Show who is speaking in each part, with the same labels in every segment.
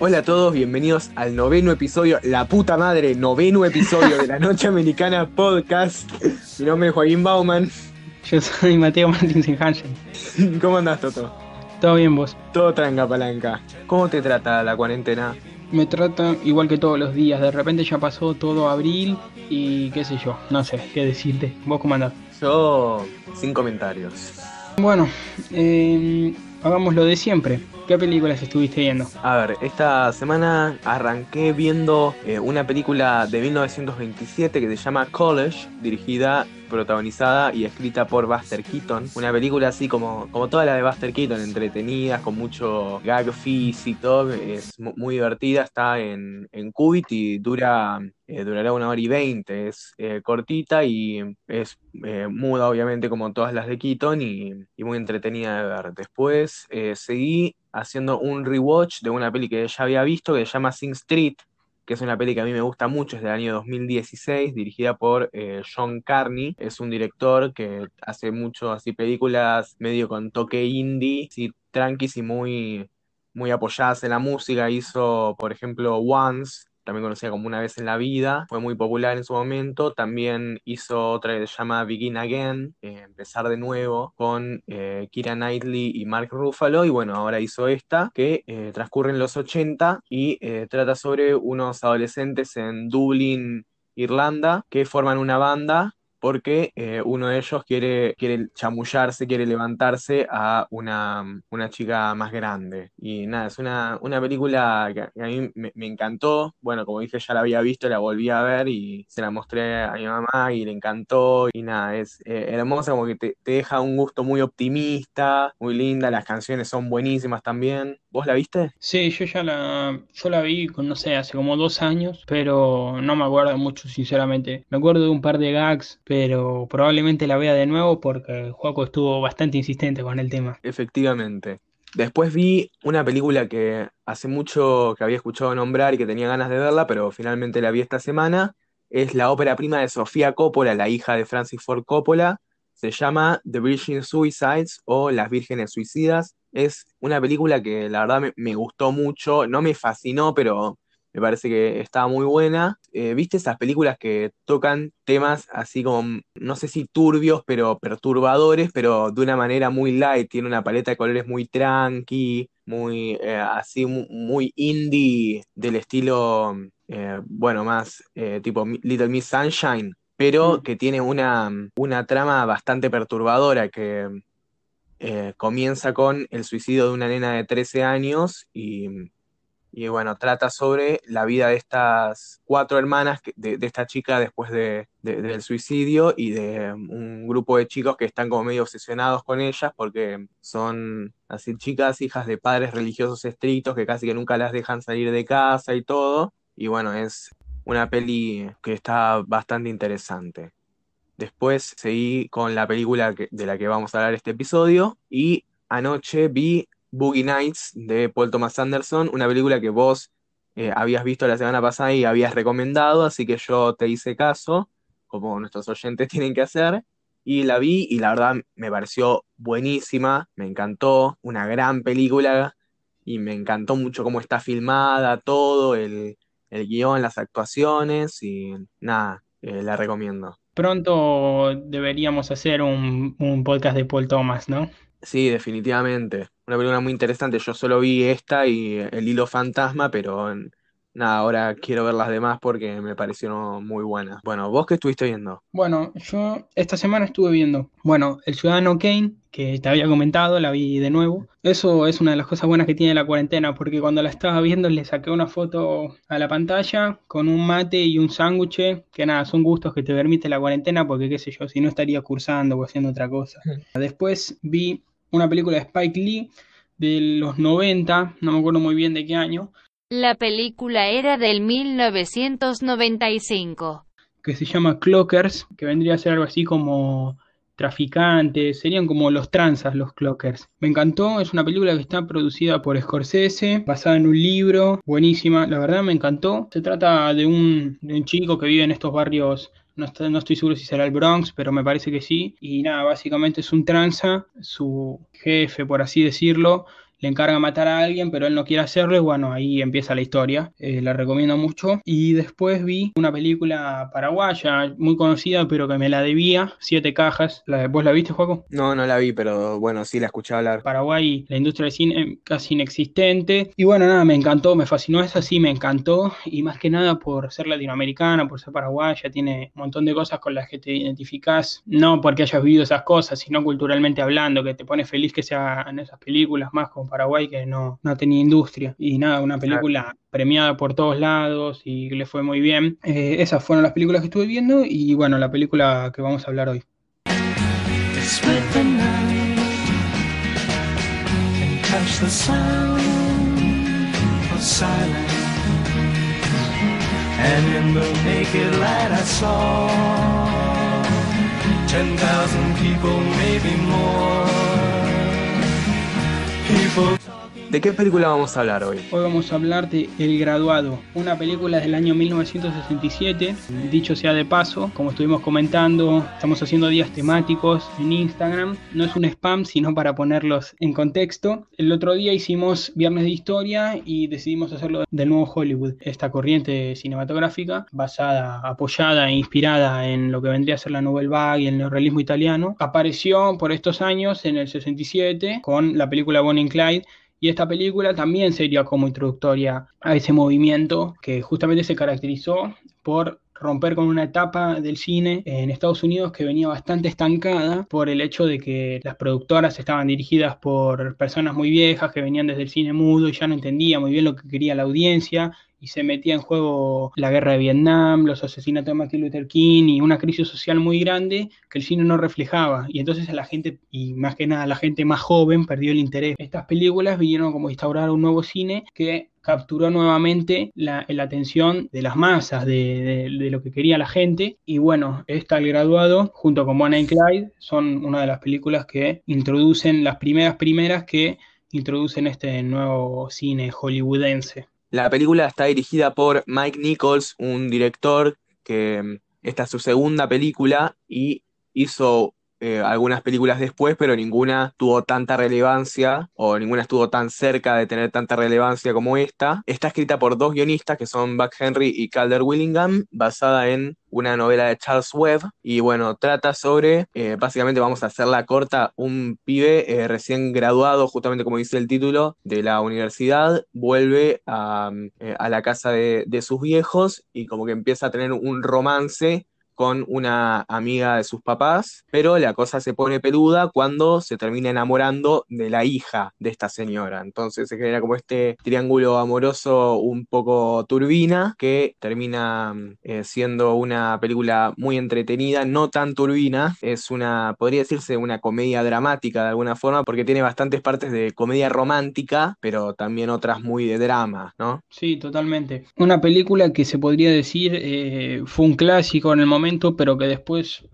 Speaker 1: Hola a todos, bienvenidos al noveno episodio, la puta madre, noveno episodio de la Noche Americana Podcast. Mi nombre es Joaquín Bauman.
Speaker 2: Yo soy Mateo Martín Hansen.
Speaker 1: ¿Cómo andás, Toto?
Speaker 2: Todo bien, vos.
Speaker 1: Todo tranca palanca. ¿Cómo te trata la cuarentena?
Speaker 2: Me trata igual que todos los días. De repente ya pasó todo abril y qué sé yo. No sé qué decirte. ¿Vos cómo andás?
Speaker 1: Yo, sin comentarios.
Speaker 2: Bueno, eh, hagamos lo de siempre. ¿Qué películas estuviste viendo?
Speaker 1: A ver, esta semana arranqué viendo eh, una película de 1927 que se llama College, dirigida, protagonizada y escrita por Buster Keaton. Una película así como, como toda la de Buster Keaton, entretenida, con mucho gag físico, es mu- muy divertida, está en, en Qubit y dura, eh, durará una hora y veinte, es eh, cortita y es eh, muda obviamente como todas las de Keaton y, y muy entretenida de ver. Después seguí haciendo un rewatch de una peli que ya había visto que se llama Sing Street, que es una peli que a mí me gusta mucho, es del año 2016, dirigida por eh, John Carney. Es un director que hace mucho así películas medio con toque indie, así tranquis y muy, muy apoyadas en la música. Hizo, por ejemplo, Once, también conocida como Una vez en la vida, fue muy popular en su momento. También hizo otra que se llama Begin Again, eh, Empezar de nuevo, con eh, Keira Knightley y Mark Ruffalo. Y bueno, ahora hizo esta, que eh, transcurre en los 80 y trata sobre unos adolescentes en Dublín, Irlanda, que forman una banda porque eh, uno de ellos quiere, quiere chamullarse, quiere levantarse a una, una chica más grande. Y nada, es una, una película que a mí me, encantó. Bueno, como dije, ya la había visto, la volví a ver y se la mostré a mi mamá y le encantó. Y nada, es eh, hermosa, como que te deja un gusto muy optimista, muy linda. Las canciones son buenísimas también. ¿Vos la viste?
Speaker 2: Sí, yo ya la, yo la vi, con, no sé, hace como dos años, pero no me acuerdo mucho, sinceramente. Me acuerdo de un par de gags, pero probablemente la vea de nuevo porque Juaco estuvo bastante insistente con el tema.
Speaker 1: Efectivamente. Después vi una película que hace mucho que había escuchado nombrar y que tenía ganas de verla, pero finalmente la vi esta semana. Es la ópera prima de Sofía Coppola, la hija de Francis Ford Coppola. Se llama The Virgin Suicides o Las Vírgenes Suicidas. Es una película que la verdad me, gustó mucho, no me fascinó, pero me parece que estaba muy buena. Eh, ¿viste esas películas que tocan temas así como, no sé si turbios, pero perturbadores, pero de una manera muy light? Tiene una paleta de colores muy tranqui, muy eh, así, mu- muy indie, del estilo, eh, bueno, más tipo Little Miss Sunshine, pero
Speaker 2: Mm.
Speaker 1: que tiene una, una trama bastante perturbadora que eh, comienza con el suicidio de una nena de 13 años y, y, bueno, trata sobre la vida de estas cuatro hermanas, que- de, de esta chica después de, de- del suicidio y de un grupo de chicos que están como medio obsesionados con ellas porque son así chicas, hijas de padres religiosos estrictos que casi que nunca las dejan salir de casa y todo. Y bueno, es una peli que está bastante interesante. Después seguí con la película de la que vamos a hablar este episodio y anoche vi Boogie Nights de Paul Thomas Anderson, una película que vos eh, habías visto la semana pasada y habías recomendado, así que yo te hice caso, como nuestros oyentes tienen que hacer, y la vi y la verdad me pareció buenísima, me encantó, una gran película y me encantó mucho cómo está filmada, todo, el, el guion, las actuaciones y nada, eh, la recomiendo.
Speaker 2: Pronto deberíamos hacer un, un podcast de Paul Thomas, ¿no?
Speaker 1: Sí, definitivamente. Una película muy interesante. Yo solo vi esta y El Hilo Fantasma, pero nada, ahora quiero ver las demás porque me parecieron muy buenas. Bueno, ¿vos qué estuviste viendo?
Speaker 2: Bueno, yo esta semana estuve viendo, bueno, El Ciudadano Kane, que te había comentado, la vi de nuevo. Eso es una de las cosas buenas que tiene la cuarentena, porque cuando la estaba viendo le saqué una foto a la pantalla con un mate y un sándwich, que nada, son gustos que te permite la cuarentena, porque qué sé yo, si no estaría cursando o haciendo otra cosa. Después vi una película de Spike Lee de los 90, no me acuerdo muy bien de qué año.
Speaker 3: La película era del 1995.
Speaker 2: Que se llama Clockers, que vendría a ser algo así como traficantes, serían como los tranzas, los clockers. Me encantó, es una película que está producida por Scorsese, basada en un libro, buenísima, la verdad me encantó. Se trata de un, chico que vive en estos barrios no, no, estoy seguro si será el Bronx, pero me parece que sí. Y nada, básicamente es un tranza, su jefe, por así decirlo, le encarga matar a alguien, pero él no quiere hacerlo y bueno, ahí empieza la historia. Eh, la recomiendo mucho. Y después vi una película paraguaya muy conocida, pero que me la debía, Siete Cajas. ¿La, ¿Vos la viste, Juaco?
Speaker 1: No, no la vi, pero bueno, sí la escuché hablar.
Speaker 2: Paraguay, la industria del cine casi inexistente. Y bueno, nada, me encantó, me fascinó esa, sí, me encantó. Y más que nada por ser latinoamericana, por ser paraguaya, tiene un montón de cosas con las que te identificás. No porque hayas vivido esas cosas, sino culturalmente hablando, que te pone feliz que sean esas películas más como Paraguay que no, no tenía industria. Y nada, una película premiada por todos lados y le fue muy bien. Eh, esas fueron las películas que estuve viendo y bueno, la película que vamos a hablar hoy. And in the naked light I saw 10,000 people, maybe more. people.
Speaker 1: ¿De qué película vamos a hablar hoy?
Speaker 2: Hoy vamos a hablar de El Graduado, una película del año 1967. Dicho sea de paso, como estuvimos comentando, estamos haciendo días temáticos en Instagram. No es un spam, sino para ponerlos en contexto. El otro día hicimos Viernes de Historia y decidimos hacerlo del nuevo Hollywood, esta corriente cinematográfica basada, apoyada e inspirada en lo que vendría a ser la Nouvelle Vague y el neorrealismo italiano. Apareció por estos años en el 67 con la película Bonnie and Clyde y esta película también sería como introductoria a ese movimiento que justamente se caracterizó por romper con una etapa del cine en Estados Unidos que venía bastante estancada por el hecho de que las productoras estaban dirigidas por personas muy viejas que venían desde el cine mudo y ya no entendía muy bien lo que quería la audiencia y se metía en juego la guerra de Vietnam, los asesinatos de Martin Luther King y una crisis social muy grande que el cine no reflejaba. Y entonces a la gente, y más que nada la gente más joven, perdió el interés. Estas películas vinieron como a instaurar un nuevo cine que capturó nuevamente la, atención de las masas, de, lo que quería la gente. Y bueno, esta El Graduado, junto con Bonnie y Clyde, son una de las películas que introducen, las primeras primeras que introducen este nuevo cine hollywoodense.
Speaker 1: La película está dirigida por Mike Nichols, un director que mm, esta es su segunda película y hizo eh, algunas películas después, pero ninguna tuvo tanta relevancia o ninguna estuvo tan cerca de tener tanta relevancia como esta. Está escrita por dos guionistas que son Buck Henry y Calder Willingham, basada en una novela de Charles Webb y bueno, trata sobre, eh, básicamente vamos a hacerla corta, un pibe eh, recién graduado, justamente como dice el título, de la universidad, vuelve a, a la casa de, de sus viejos y como que empieza a tener un romance con una amiga de sus papás, pero la cosa se pone peluda cuando se termina enamorando de la hija de esta señora. Entonces se genera como este triángulo amoroso un poco turbina que termina eh, siendo una película muy entretenida, no tan turbina, es una, podría decirse una comedia dramática de alguna forma porque tiene bastantes partes de comedia romántica, pero también otras muy de drama, ¿no?
Speaker 2: Sí, totalmente. Una película que se podría decir eh, fue un clásico en el momento pero que después,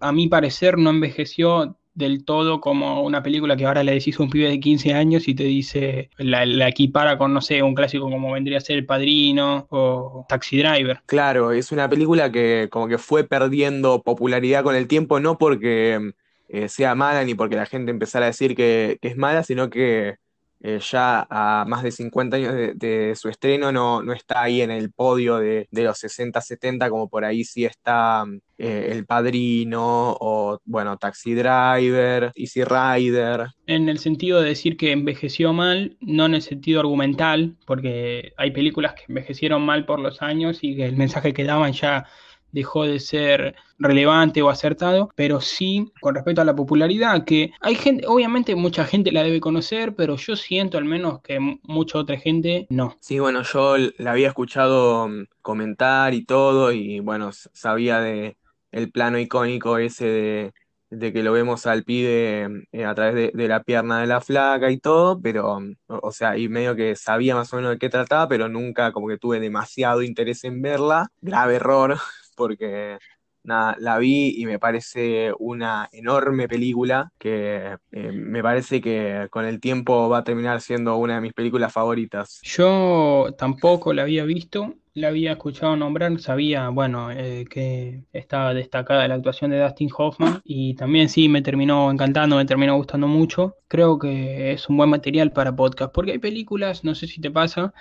Speaker 2: a mi parecer, no envejeció del todo como una película que ahora le decís a un pibe de 15 años y te dice, la, equipara con, no sé, un clásico como vendría a ser El Padrino o Taxi Driver.
Speaker 1: Claro, es una película que como que fue perdiendo popularidad con el tiempo, no porque eh, sea mala ni porque la gente empezara a decir que es mala, sino que eh, ya a más de 50 años de, su estreno no, no está ahí en el podio de, de los 60-70 como por ahí sí está eh, El Padrino o, bueno, Taxi Driver, Easy Rider.
Speaker 2: En el sentido de decir que envejeció mal, no en el sentido argumental, porque hay películas que envejecieron mal por los años y que el mensaje que daban ya dejó de ser relevante o acertado, pero sí con respecto a la popularidad, que hay gente, obviamente mucha gente la debe conocer, pero yo siento al menos que mucha otra gente no.
Speaker 1: Sí, bueno, yo la había escuchado mm, comentar y todo, y bueno, sabía de el plano icónico ese de, que lo vemos al pibe eh, a través de, de la pierna de la flaca y todo, pero, mm, o sea, y medio que sabía más o menos de qué trataba, pero nunca como que tuve demasiado interés en verla. Grave error, porque nada, la vi y me parece una enorme película que eh, me parece que con el tiempo va a terminar siendo una de mis películas favoritas.
Speaker 2: Yo tampoco la había visto, la había escuchado nombrar, sabía, bueno, eh, que estaba destacada la actuación de Dustin Hoffman y también sí me terminó encantando, me terminó gustando mucho. Creo que es un buen material para podcast, porque hay películas, no sé si te pasa,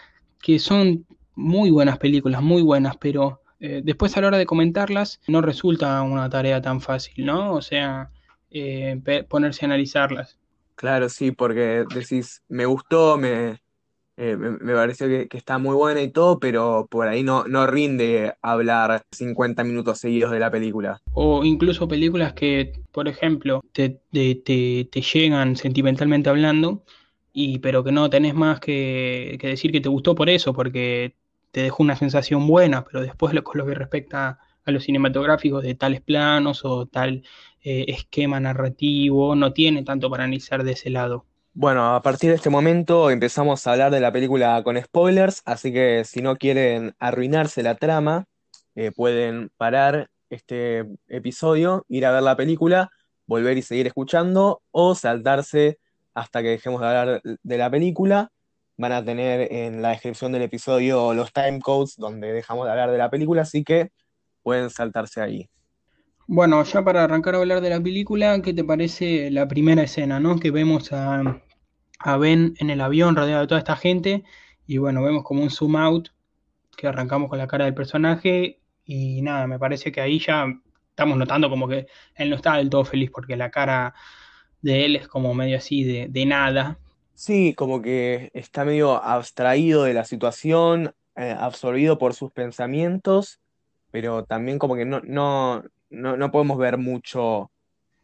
Speaker 2: que son muy buenas películas, muy buenas, pero eh, después a la hora de comentarlas no resulta una tarea tan fácil, ¿no? O sea, eh, ponerse a analizarlas.
Speaker 1: Claro, sí, porque decís, me gustó, me, eh, me, me, pareció que, que, está muy buena y todo, pero por ahí no, no rinde hablar 50 minutos seguidos de la película.
Speaker 2: O incluso películas que, por ejemplo, te, te, te, te llegan sentimentalmente hablando, y, pero que no tenés más que, que decir que te gustó por eso, porque te dejó una sensación buena, pero después lo, con lo que respecta a los cinematográficos de tales planos o tal eh, esquema narrativo, no tiene tanto para analizar de ese lado.
Speaker 1: Bueno, a partir de este momento empezamos a hablar de la película con spoilers, así que si no quieren arruinarse la trama, eh, pueden parar este episodio, ir a ver la película, volver y seguir escuchando o saltarse hasta que dejemos de hablar de la película van a tener en la descripción del episodio los timecodes donde dejamos de hablar de la película, así que pueden saltarse ahí.
Speaker 2: Bueno, ya para arrancar a hablar de la película, ¿qué te parece la primera escena, ¿no? Que vemos a, a Ben en el avión rodeado de toda esta gente y bueno, vemos como un zoom out que arrancamos con la cara del personaje y nada, me parece que ahí ya estamos notando como que él no está del todo feliz porque la cara de él es como medio así de, de nada,
Speaker 1: Sí, como que está medio abstraído de la situación, eh, absorbido por sus pensamientos, pero también como que no, no, no, no podemos ver mucho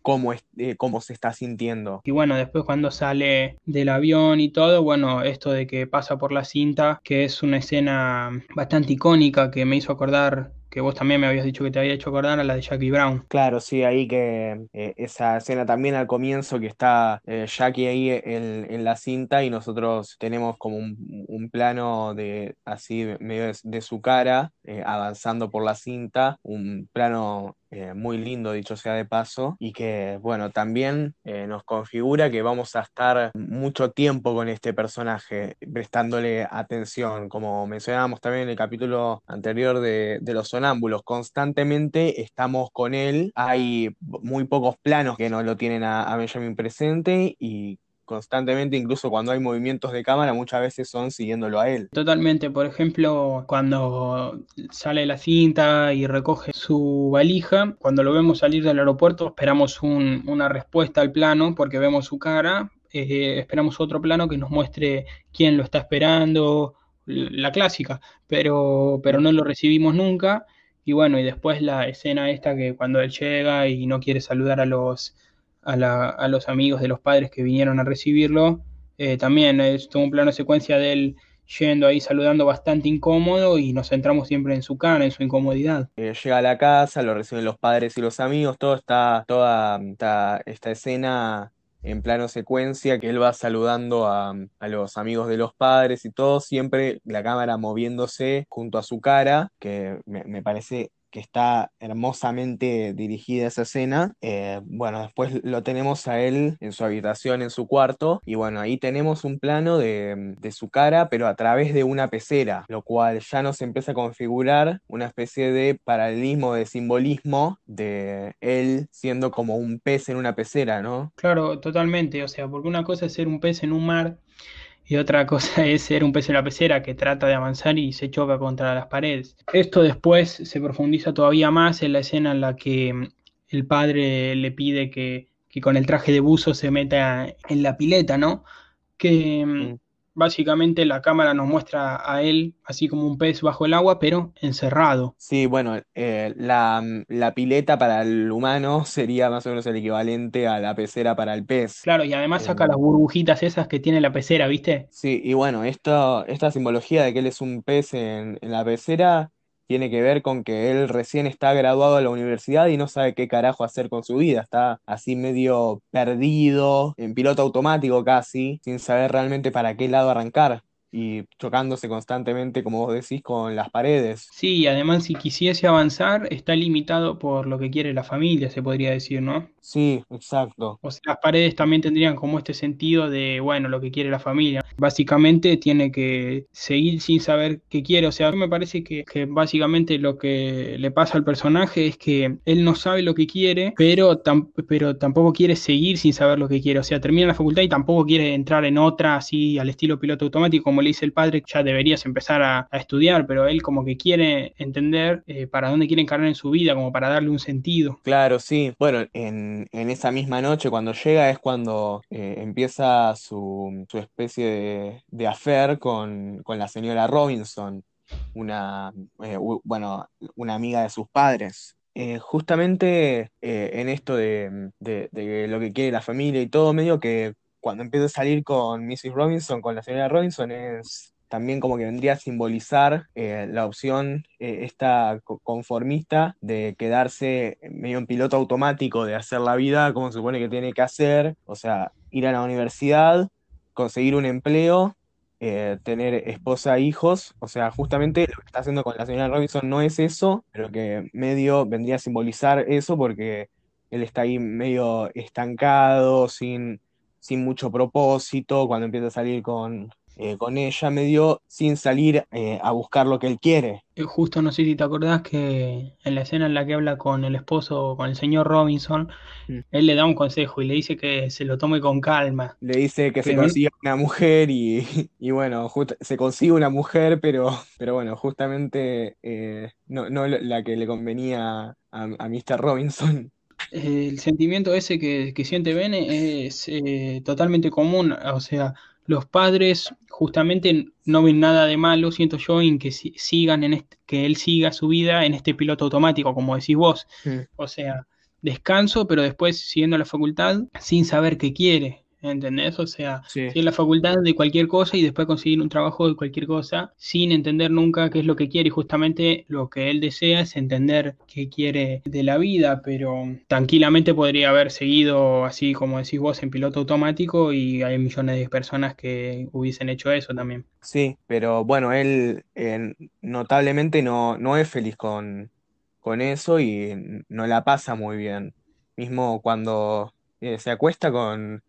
Speaker 1: cómo, es, eh, cómo se está sintiendo.
Speaker 2: Y bueno, después cuando sale del avión y todo, bueno, esto de que pasa por la cinta, que es una escena bastante icónica que me hizo acordar que vos también me habías dicho que te había hecho acordar a la de Jackie Brown.
Speaker 1: Claro, sí, ahí que eh, esa escena también al comienzo que está eh, Jackie ahí en, en, la cinta y nosotros tenemos como un, plano de así medio de su cara eh, avanzando por la cinta, un plano eh, muy lindo, dicho sea de paso, y que, bueno, también eh, nos configura que vamos a estar mucho tiempo con este personaje, prestándole atención, como mencionábamos también en el capítulo anterior de, los sonámbulos, constantemente estamos con él, hay muy pocos planos que no lo tienen a, a Benjamin presente y constantemente, incluso cuando hay movimientos de cámara, muchas veces son siguiéndolo a él.
Speaker 2: Totalmente, por ejemplo, cuando sale la cinta y recoge su valija, cuando lo vemos salir del aeropuerto, esperamos un, una respuesta al plano porque vemos su cara, eh, esperamos otro plano que nos muestre quién lo está esperando, la clásica, pero, pero no lo recibimos nunca. Y bueno, y después la escena esta que cuando él llega y no quiere saludar a los a, los amigos de los padres que vinieron a recibirlo. Eh, también es todo un plano de secuencia de él yendo ahí saludando bastante incómodo y nos centramos siempre en su cara, en su incomodidad.
Speaker 1: Eh, llega a la casa, lo reciben los padres y los amigos, todo está, toda esta, esta escena en plano secuencia, que él va saludando a, a, los amigos de los padres y todo, siempre la cámara moviéndose junto a su cara, que me, me parece que está hermosamente dirigida esa escena. Eh, bueno, después lo tenemos a él en su habitación, en su cuarto, y bueno, ahí tenemos un plano de, de, su cara, pero a través de una pecera, lo cual ya nos empieza a configurar una especie de paralelismo, de simbolismo de él siendo como un pez en una pecera, ¿no?
Speaker 2: Claro, totalmente, o sea, porque una cosa es ser un pez en un mar y otra cosa es ser un pez en la pecera que trata de avanzar y se choca contra las paredes. Esto después se profundiza todavía más en la escena en la que mm, el padre le pide que, que con el traje de buzo se meta en la pileta, ¿no? Que mm. Básicamente la cámara nos muestra a él así como un pez bajo el agua, pero encerrado.
Speaker 1: Sí, bueno, eh, la, la pileta para el humano sería más o menos el equivalente a la pecera para el pez.
Speaker 2: Claro, y además saca
Speaker 1: Eh,
Speaker 2: las burbujitas esas que tiene la pecera, ¿viste?
Speaker 1: Sí, y bueno, esto, esta simbología de que él es un pez en, en la pecera tiene que ver con que él recién está graduado de la universidad y no sabe qué carajo hacer con su vida. Está así medio perdido, en piloto automático casi, sin saber realmente para qué lado arrancar y chocándose constantemente, como vos decís, con las paredes.
Speaker 2: Sí, y además si quisiese avanzar, está limitado por lo que quiere la familia, se podría decir, ¿no?
Speaker 1: Sí, exacto.
Speaker 2: O sea, las paredes también tendrían como este sentido de, bueno, lo que quiere la familia. Básicamente tiene que seguir sin saber qué quiere. O sea, a mí me parece que, que básicamente lo que le pasa al personaje es que él no sabe lo que quiere, pero, tam- pero tampoco quiere seguir sin saber lo que quiere. O sea, termina la facultad y tampoco quiere entrar en otra así al estilo piloto automático, como le dice el padre, ya deberías empezar a, estudiar, pero él como que quiere entender eh, para dónde quiere encarnar en su vida, como para darle un sentido.
Speaker 1: Claro, sí. Bueno, en, en esa misma noche cuando llega es cuando eh, empieza su, su especie de, de con, con la señora Robinson, una, eh, bueno, una amiga de sus padres. Justamente en esto de, de- de lo que quiere la familia y todo, medio que cuando empieza a salir con Mrs. Robinson, con la señora Robinson, es también como que vendría a simbolizar eh, la opción eh, esta co- conformista de quedarse medio en piloto automático, de hacer la vida como se supone que tiene que hacer, o sea, ir a la universidad, conseguir un empleo, eh, tener esposa e hijos, o sea, justamente lo que está haciendo con la señora Robinson no es eso, pero que medio vendría a simbolizar eso porque él está ahí medio estancado, sin, sin mucho propósito, cuando empieza a salir con, eh, con ella, medio sin salir eh, a buscar lo que él quiere.
Speaker 2: Eh, Justo no sé si te acordás que en la escena en la que habla con el esposo, con el señor Robinson,
Speaker 1: Mm.
Speaker 2: él le da un consejo y le dice que se lo tome con calma.
Speaker 1: Le dice que se consiga una mujer y, y bueno, just- se consigue una mujer, pero, pero bueno, justamente eh, no, no la que le convenía a, a Mr. Robinson.
Speaker 2: Eh, El sentimiento ese que, que siente Bene es eh, totalmente común, o sea, los padres justamente no ven nada de malo, siento yo, en que si- sigan en este- que él siga su vida en este piloto automático, como decís vos.
Speaker 1: Mm.
Speaker 2: O sea, descanso, pero después siguiendo la facultad sin saber qué quiere, ¿entendés? O sea,
Speaker 1: Sí.
Speaker 2: seguir la facultad de cualquier cosa y después conseguir un trabajo de cualquier cosa sin entender nunca qué es lo que quiere. Y justamente lo que él desea es entender qué quiere de la vida, pero tranquilamente podría haber seguido así como decís vos en piloto automático y hay millones de personas que hubiesen hecho eso también.
Speaker 1: Sí, pero bueno, él eh, notablemente no, no es feliz con, con eso y no la pasa muy bien. Mismo cuando eh, se acuesta con,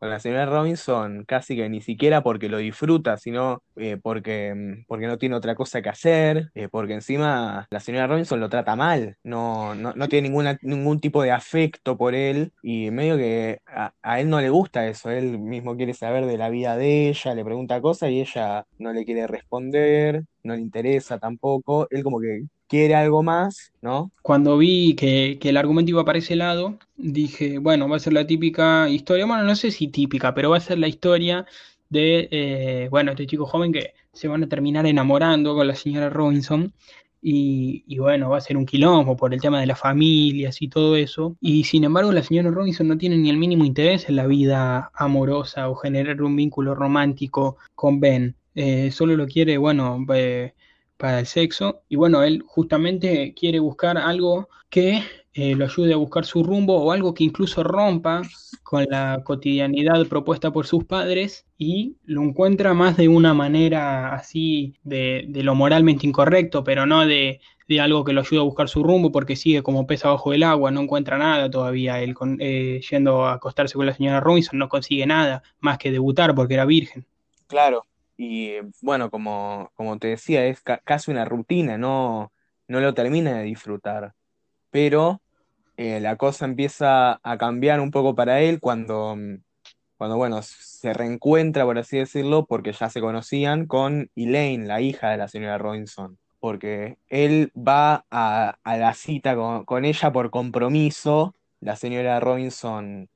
Speaker 1: con la señora Robinson, casi que ni siquiera porque lo disfruta, sino eh, porque, mm, porque no tiene otra cosa que hacer, eh, porque encima la señora Robinson lo trata mal, no, no, no tiene ninguna, ningún tipo de afecto por él y medio que a, a él no le gusta eso, él mismo quiere saber de la vida de ella, le pregunta cosas y ella no le quiere responder, no le interesa tampoco, él como que quiere algo más, ¿no?
Speaker 2: Cuando vi que, que el argumento iba para ese lado, dije, bueno, va a ser la típica historia, bueno, no sé si típica, pero va a ser la historia de, eh, bueno, este chico joven que se van a terminar enamorando con la señora Robinson y, y bueno, va a ser un quilombo por el tema de las familias y todo eso. Y sin embargo, la señora Robinson no tiene ni el mínimo interés en la vida amorosa o generar un vínculo romántico con Ben. Eh, solo lo quiere, bueno, eh, para el sexo. Y bueno, él justamente quiere buscar algo que eh, lo ayude a buscar su rumbo o algo que incluso rompa con la cotidianidad propuesta por sus padres y lo encuentra más de una manera así de, de lo moralmente incorrecto, pero no de, de algo que lo ayude a buscar su rumbo porque sigue como pez abajo del agua, no encuentra nada todavía. Él con- eh, yendo a acostarse con la señora Robinson no consigue nada más que debutar porque era virgen.
Speaker 1: Claro, y bueno, como, como te decía, es ca- casi una rutina, no, no lo termina de disfrutar, pero eh, la cosa empieza a cambiar un poco para él cuando, mm, cuando, bueno, se reencuentra, por así decirlo, porque ya se conocían con Elaine, la hija de la señora Robinson. Porque él va a, a la cita con, con ella por compromiso. La señora Robinson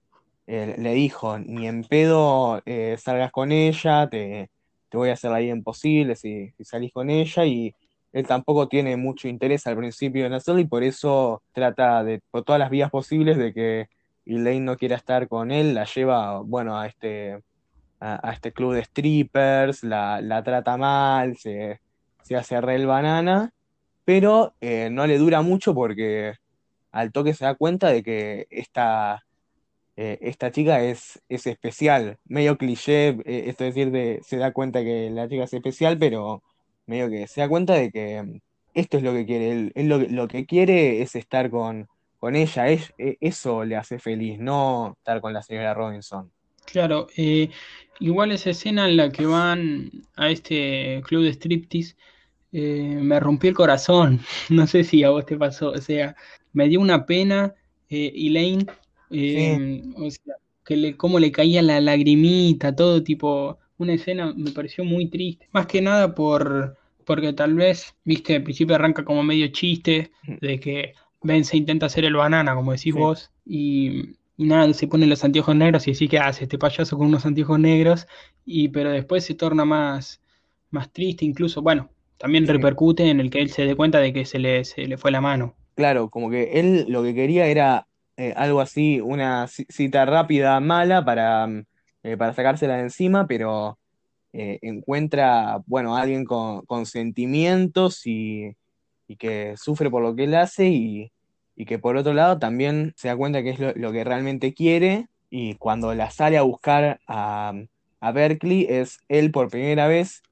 Speaker 1: eh, le dijo, ni en pedo eh, salgas con ella, te, te voy a hacer la vida imposible si, salís con ella, y él tampoco tiene mucho interés al principio en hacerlo, y por eso trata de, por todas las vías posibles, de que Elaine no quiera estar con él, la lleva, bueno, a este, a este club de strippers, la, la trata mal, se, se hace re el banana, pero eh, no le dura mucho porque al toque se da cuenta de que esta eh, esta chica es, es especial, medio cliché, eh, esto es decir, de, se da cuenta que la chica es especial, pero medio que se da cuenta de que mm, esto es lo que quiere, él, lo, que quiere es estar con, con ella, e- eso le hace feliz, no estar con la señora Robinson.
Speaker 2: Claro, eh, igual esa escena en la que van a este club de striptease me rompió el corazón. No sé si a vos te pasó, o sea, me dio una pena Elaine,
Speaker 1: Sí,
Speaker 2: eh, o sea, que le, cómo le caía la lagrimita, todo tipo, una escena me pareció muy triste. Más que nada por, porque tal vez, viste, al principio arranca como medio chiste de que Ben se intenta hacer el banana, como decís
Speaker 1: sí,
Speaker 2: vos, y, y nada, se pone los anteojos negros y decís, ¿qué hace este payaso con unos anteojos negros? Y pero después se torna más, más triste, incluso, bueno, también
Speaker 1: sí.
Speaker 2: repercute en el que él se dé cuenta de que se le, se le fue la mano.
Speaker 1: Claro, como que él lo que quería era eh, algo así, una ci- cita rápida, mala, para, mm, eh, para sacársela de encima, pero eh, encuentra, bueno, a alguien con, sentimientos y, y que sufre por lo que él hace y, y que por otro lado también se da cuenta que es lo, que realmente quiere y cuando la sale a buscar a, a Berkeley es él por primera vez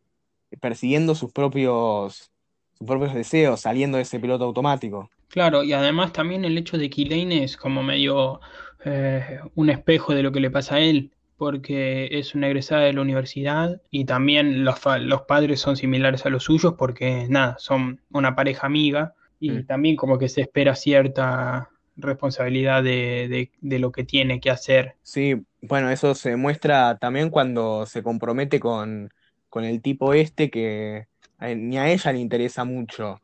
Speaker 1: persiguiendo sus propios, sus propios deseos, saliendo de ese piloto automático.
Speaker 2: Claro, y además también el hecho de que Elaine es como medio eh, un espejo de lo que le pasa a él, porque es una egresada de la universidad y también los, los padres son similares a los suyos porque nada, son una pareja amiga y
Speaker 1: Mm.
Speaker 2: también como que se espera cierta responsabilidad de, de, de lo que tiene que hacer.
Speaker 1: Sí, bueno, eso se muestra también cuando se compromete con, con el tipo este que ni a ella le interesa mucho,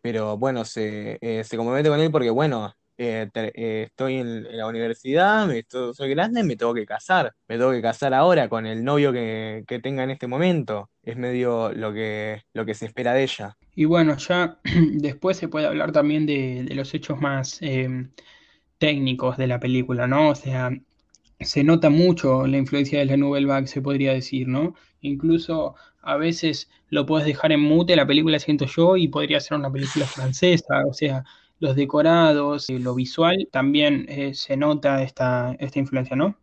Speaker 1: pero bueno, se, eh, se compromete con él porque, bueno, eh, eh, estoy en, la universidad, me, esto- soy grande, me tengo que casar, me tengo que casar ahora con el novio que, que tenga en este momento, es medio lo que, lo que se espera de ella.
Speaker 2: Y bueno, ya después se puede hablar también de, de los hechos más eh, técnicos de la película, ¿no? O sea, se nota mucho la influencia de la Nouvelle Vague, se podría decir, ¿no? Incluso a veces lo puedes dejar en mute la película, siento yo, y podría ser una película francesa, o sea, los decorados, eh, lo visual, también eh, se nota esta, esta influencia, ¿no?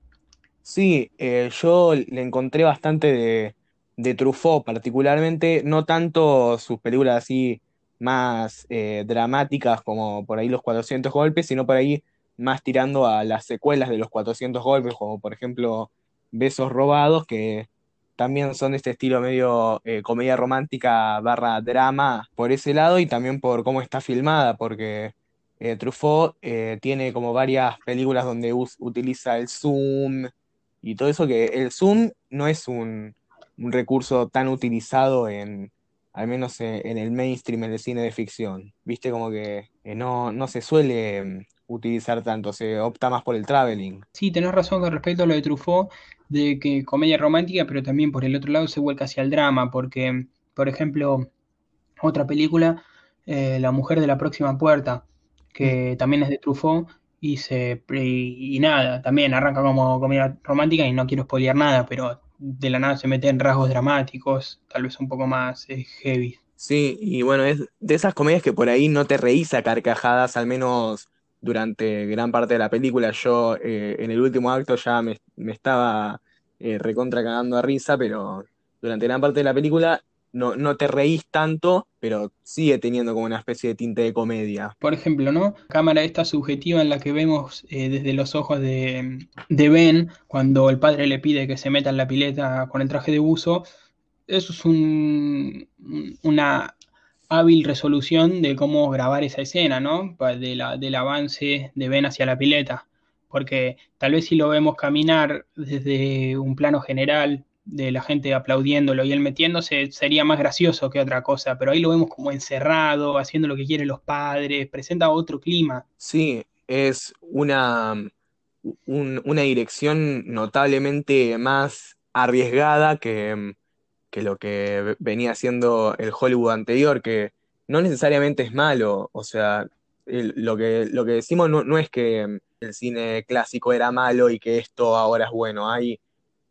Speaker 1: Sí, eh, yo le encontré bastante de, de Truffaut, particularmente, no tanto sus películas así más dramáticas como por ahí Los 400 golpes, sino por ahí más tirando a las secuelas de Los 400 golpes, como por ejemplo Besos robados, que también son de este estilo medio eh, comedia romántica barra drama por ese lado y también por cómo está filmada, porque eh, Truffaut eh, tiene como varias películas donde utiliza el zoom y todo eso que el Zoom no es un, recurso tan utilizado en, al menos en, el mainstream, en el cine de ficción. Viste, como que no, no se suele mm, utilizar tanto, se opta más por el traveling.
Speaker 2: Sí, tenés razón con respecto a lo de Truffaut, de que comedia romántica, pero también por el otro lado se vuelca hacia el drama, porque, por ejemplo, otra película, eh, La mujer de la próxima puerta,
Speaker 1: Mm.
Speaker 2: que también es de Truffaut, y, se, y, y nada, también arranca como comedia romántica y no quiero spoilear nada, pero de la nada se mete en rasgos dramáticos, tal vez un poco más eh, heavy.
Speaker 1: Sí, y bueno, es de esas comedias que por ahí no te reís a carcajadas, al menos durante gran parte de la película. Yo eh, en el último acto ya me, me estaba eh, recontra cagando a risa, pero durante gran parte de la película no, no te reís tanto, pero sigue teniendo como una especie de tinte de comedia.
Speaker 2: Por ejemplo, ¿no? Cámara esta subjetiva en la que vemos eh, desde los ojos de, de Ben, cuando el padre le pide que se meta en la pileta con el traje de buzo, eso es un, una hábil resolución de cómo grabar esa escena, ¿no? De la, del avance de Ben hacia la pileta. porque tal vez si lo vemos caminar desde un plano general de la gente aplaudiéndolo y él metiéndose, sería más gracioso que otra cosa, pero ahí lo vemos como encerrado, haciendo lo que quieren los padres, presenta otro clima.
Speaker 1: Sí, es una, un- una dirección notablemente más arriesgada que, lo que venía haciendo el Hollywood anterior, que no necesariamente es malo, o sea, lo que, lo que decimos no, no es que el cine clásico era malo y que esto ahora es bueno, hay,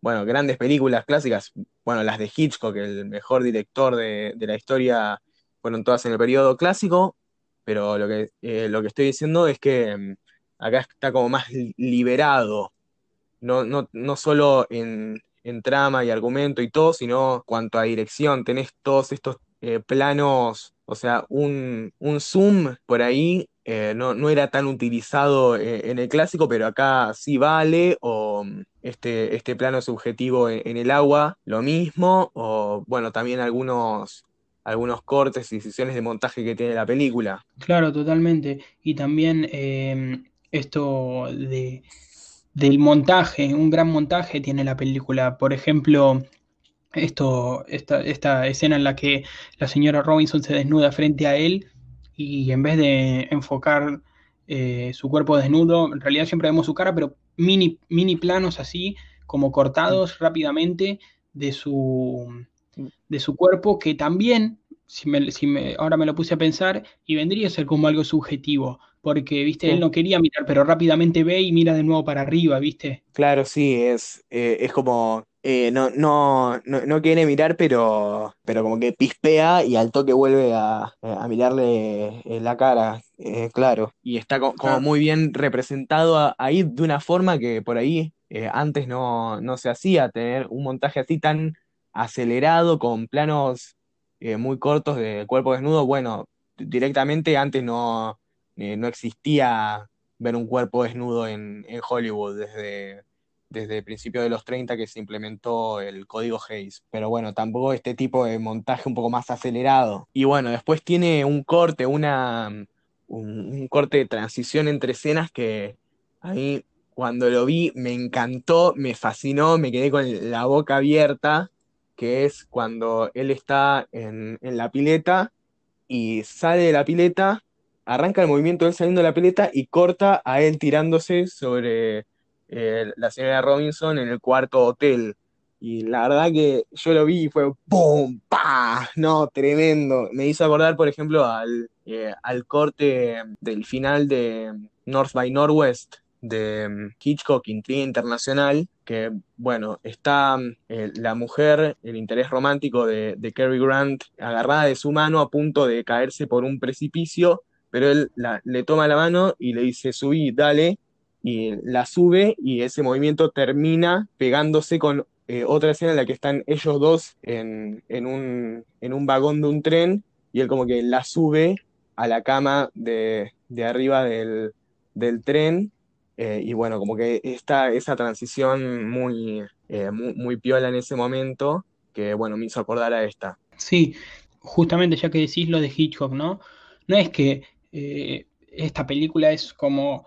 Speaker 1: bueno, grandes películas clásicas, bueno, las de Hitchcock, el mejor director de, de la historia, fueron todas en el periodo clásico, pero lo que, eh, lo que estoy diciendo es que mm, acá está como más li- liberado, no, no, no solo en, en trama y argumento y todo, sino cuanto a dirección, tenés todos estos eh, planos, o sea, un, un zoom por ahí eh, no, no era tan utilizado eh, en el clásico, pero acá sí vale, o mm, este, este plano subjetivo en, el agua, lo mismo, o bueno, también algunos, algunos cortes y decisiones de montaje que tiene la película.
Speaker 2: Claro, totalmente. Y también esto de, del montaje, un gran montaje tiene la película. Por ejemplo, esto, esta, esta escena en la que la señora Robinson se desnuda frente a él y en vez de enfocar eh, su cuerpo desnudo, en realidad siempre vemos su cara, pero mini, mini planos así, como cortados rápidamente de su, de su cuerpo, que también, si me, si me- ahora me lo puse a pensar, y vendría a ser como algo subjetivo, porque, viste,
Speaker 1: Sí.
Speaker 2: él no quería mirar, pero rápidamente ve y mira de nuevo para arriba, viste.
Speaker 1: Claro, sí, es, eh, es como, eh, no, no, no, no quiere mirar, pero, pero como que pispea y al toque vuelve a, a mirarle en la cara, eh, claro. Y está co- como
Speaker 2: Claro.
Speaker 1: muy bien representado ahí de una forma que por ahí eh, antes no, no se hacía, tener un montaje así tan acelerado con planos eh, muy cortos de cuerpo desnudo. Bueno, directamente antes no, eh, no existía ver un cuerpo desnudo en, Hollywood desde, desde principios de los 30 que se implementó el código Hays. Pero bueno, tampoco este tipo de montaje un poco más acelerado. Y bueno, después tiene un corte, una, un, un corte de transición entre escenas que a mí cuando lo vi me encantó, me fascinó, me quedé con la boca abierta, que es cuando él está en, en la pileta y sale de la pileta, arranca el movimiento él saliendo de la pileta y corta a él tirándose sobre eh, la señora Robinson en el cuarto hotel. Y la verdad que yo lo vi y fue ¡pum! ¡pa! No, tremendo. Me hizo acordar, por ejemplo, al, eh, al corte del final de North by Northwest de mm, Hitchcock, Intriga Internacional, que, bueno, está eh, la mujer, el interés romántico de, de Cary Grant, agarrada de su mano a punto de caerse por un precipicio, pero él le toma la mano y le dice, subí, dale, y la sube y ese movimiento termina pegándose con eh, otra escena en la que están ellos dos en, en un, en un vagón de un tren y él como que la sube a la cama de, de arriba del, del tren eh, y bueno, como que está esa transición muy, eh, muy, muy piola en ese momento que bueno, me hizo acordar a esta.
Speaker 2: Sí, justamente ya que decís lo de Hitchcock, ¿no? No es que eh, esta película es como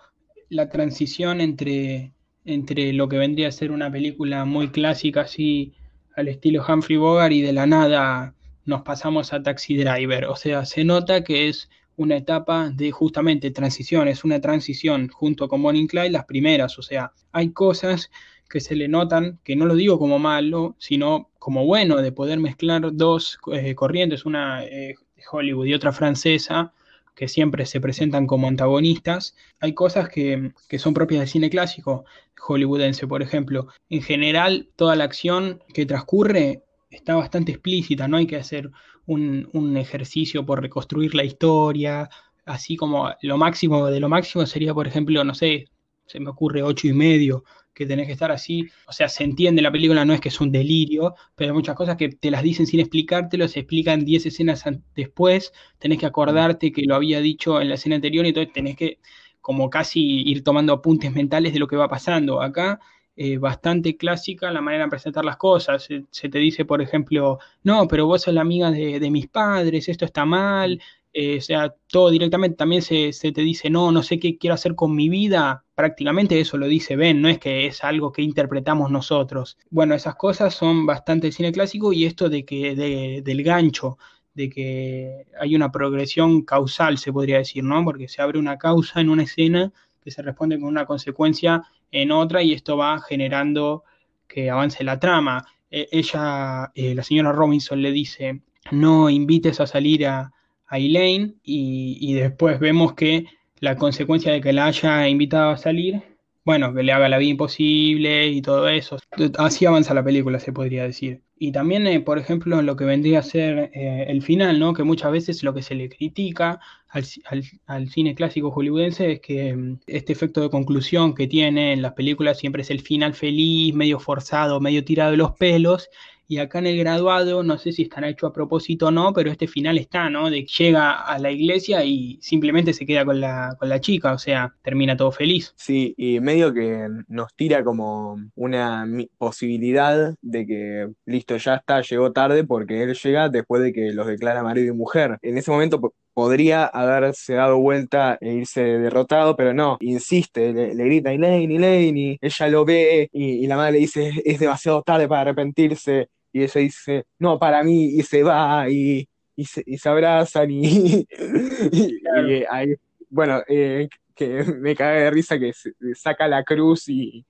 Speaker 2: la transición entre, entre lo que vendría a ser una película muy clásica, así al estilo Humphrey Bogart, y de la nada nos pasamos a Taxi Driver. O sea, se nota que es una etapa de justamente transición, es una transición junto con Bonnie Clyde, las primeras. O sea, hay cosas que se le notan, que no lo digo como malo, sino como bueno, de poder mezclar dos eh, corrientes, una eh, Hollywood y otra francesa, que siempre se presentan como antagonistas. Hay cosas que, que son propias del cine clásico hollywoodense, por ejemplo. En general, toda la acción que transcurre está bastante explícita, no hay que hacer un, un ejercicio por reconstruir la historia, así como lo máximo de lo máximo sería, por ejemplo, no sé, se me ocurre ocho y medio, que tenés que estar así, o sea, se entiende la película, no es que es un delirio, pero hay muchas cosas que te las dicen sin explicártelo, se explican 10 escenas después, tenés que acordarte que lo había dicho en la escena anterior y entonces tenés que como casi ir tomando apuntes mentales de lo que va pasando. Acá, eh, bastante clásica la manera de presentar las cosas. Se, se te dice, por ejemplo, no, pero vos sos la amiga de, de mis padres, esto está mal, eh, o sea, todo directamente, también se, se, te dice, no, no sé qué quiero hacer con mi vida, prácticamente eso lo dice Ben, no es que es algo que interpretamos nosotros. Bueno, esas cosas son bastante cine clásico y esto de que de, del gancho, de que hay una progresión causal, se podría decir, ¿no? Porque se abre una causa en una escena que se responde con una consecuencia en otra y esto va generando que avance la trama. E, ella, eh, la señora Robinson le dice, no invites a salir a, a Elaine y, y, después vemos que la consecuencia de que la haya invitado a salir, bueno, que le haga la vida imposible y todo eso. Así avanza la película, se podría decir. Y también, eh, por ejemplo, en lo que vendría a ser eh, el final, ¿no? Que muchas veces lo que se le critica al, al, al, cine clásico hollywoodense es que mm, este efecto de conclusión que tiene en las películas siempre es el final feliz, medio forzado, medio tirado de los pelos, y acá en el graduado, no sé si estará hecho a propósito o no, pero este final está, ¿no? De que llega a la iglesia y simplemente se queda con la, con la chica, o sea, termina todo feliz.
Speaker 1: Sí, y medio que nos tira como una posibilidad de que, listo, ya está, llegó tarde porque él llega después de que los declara marido y mujer. En ese momento podría haberse dado vuelta e irse derrotado, pero no, insiste, le, le grita Elaine, Elaine, y ella lo ve y, la madre le dice, es demasiado tarde para arrepentirse y ella dice, no, para mí, y se va, y, y, se, y se, abrazan, y, y, claro. y ahí, bueno, eh, que me cae de risa que saca la cruz y,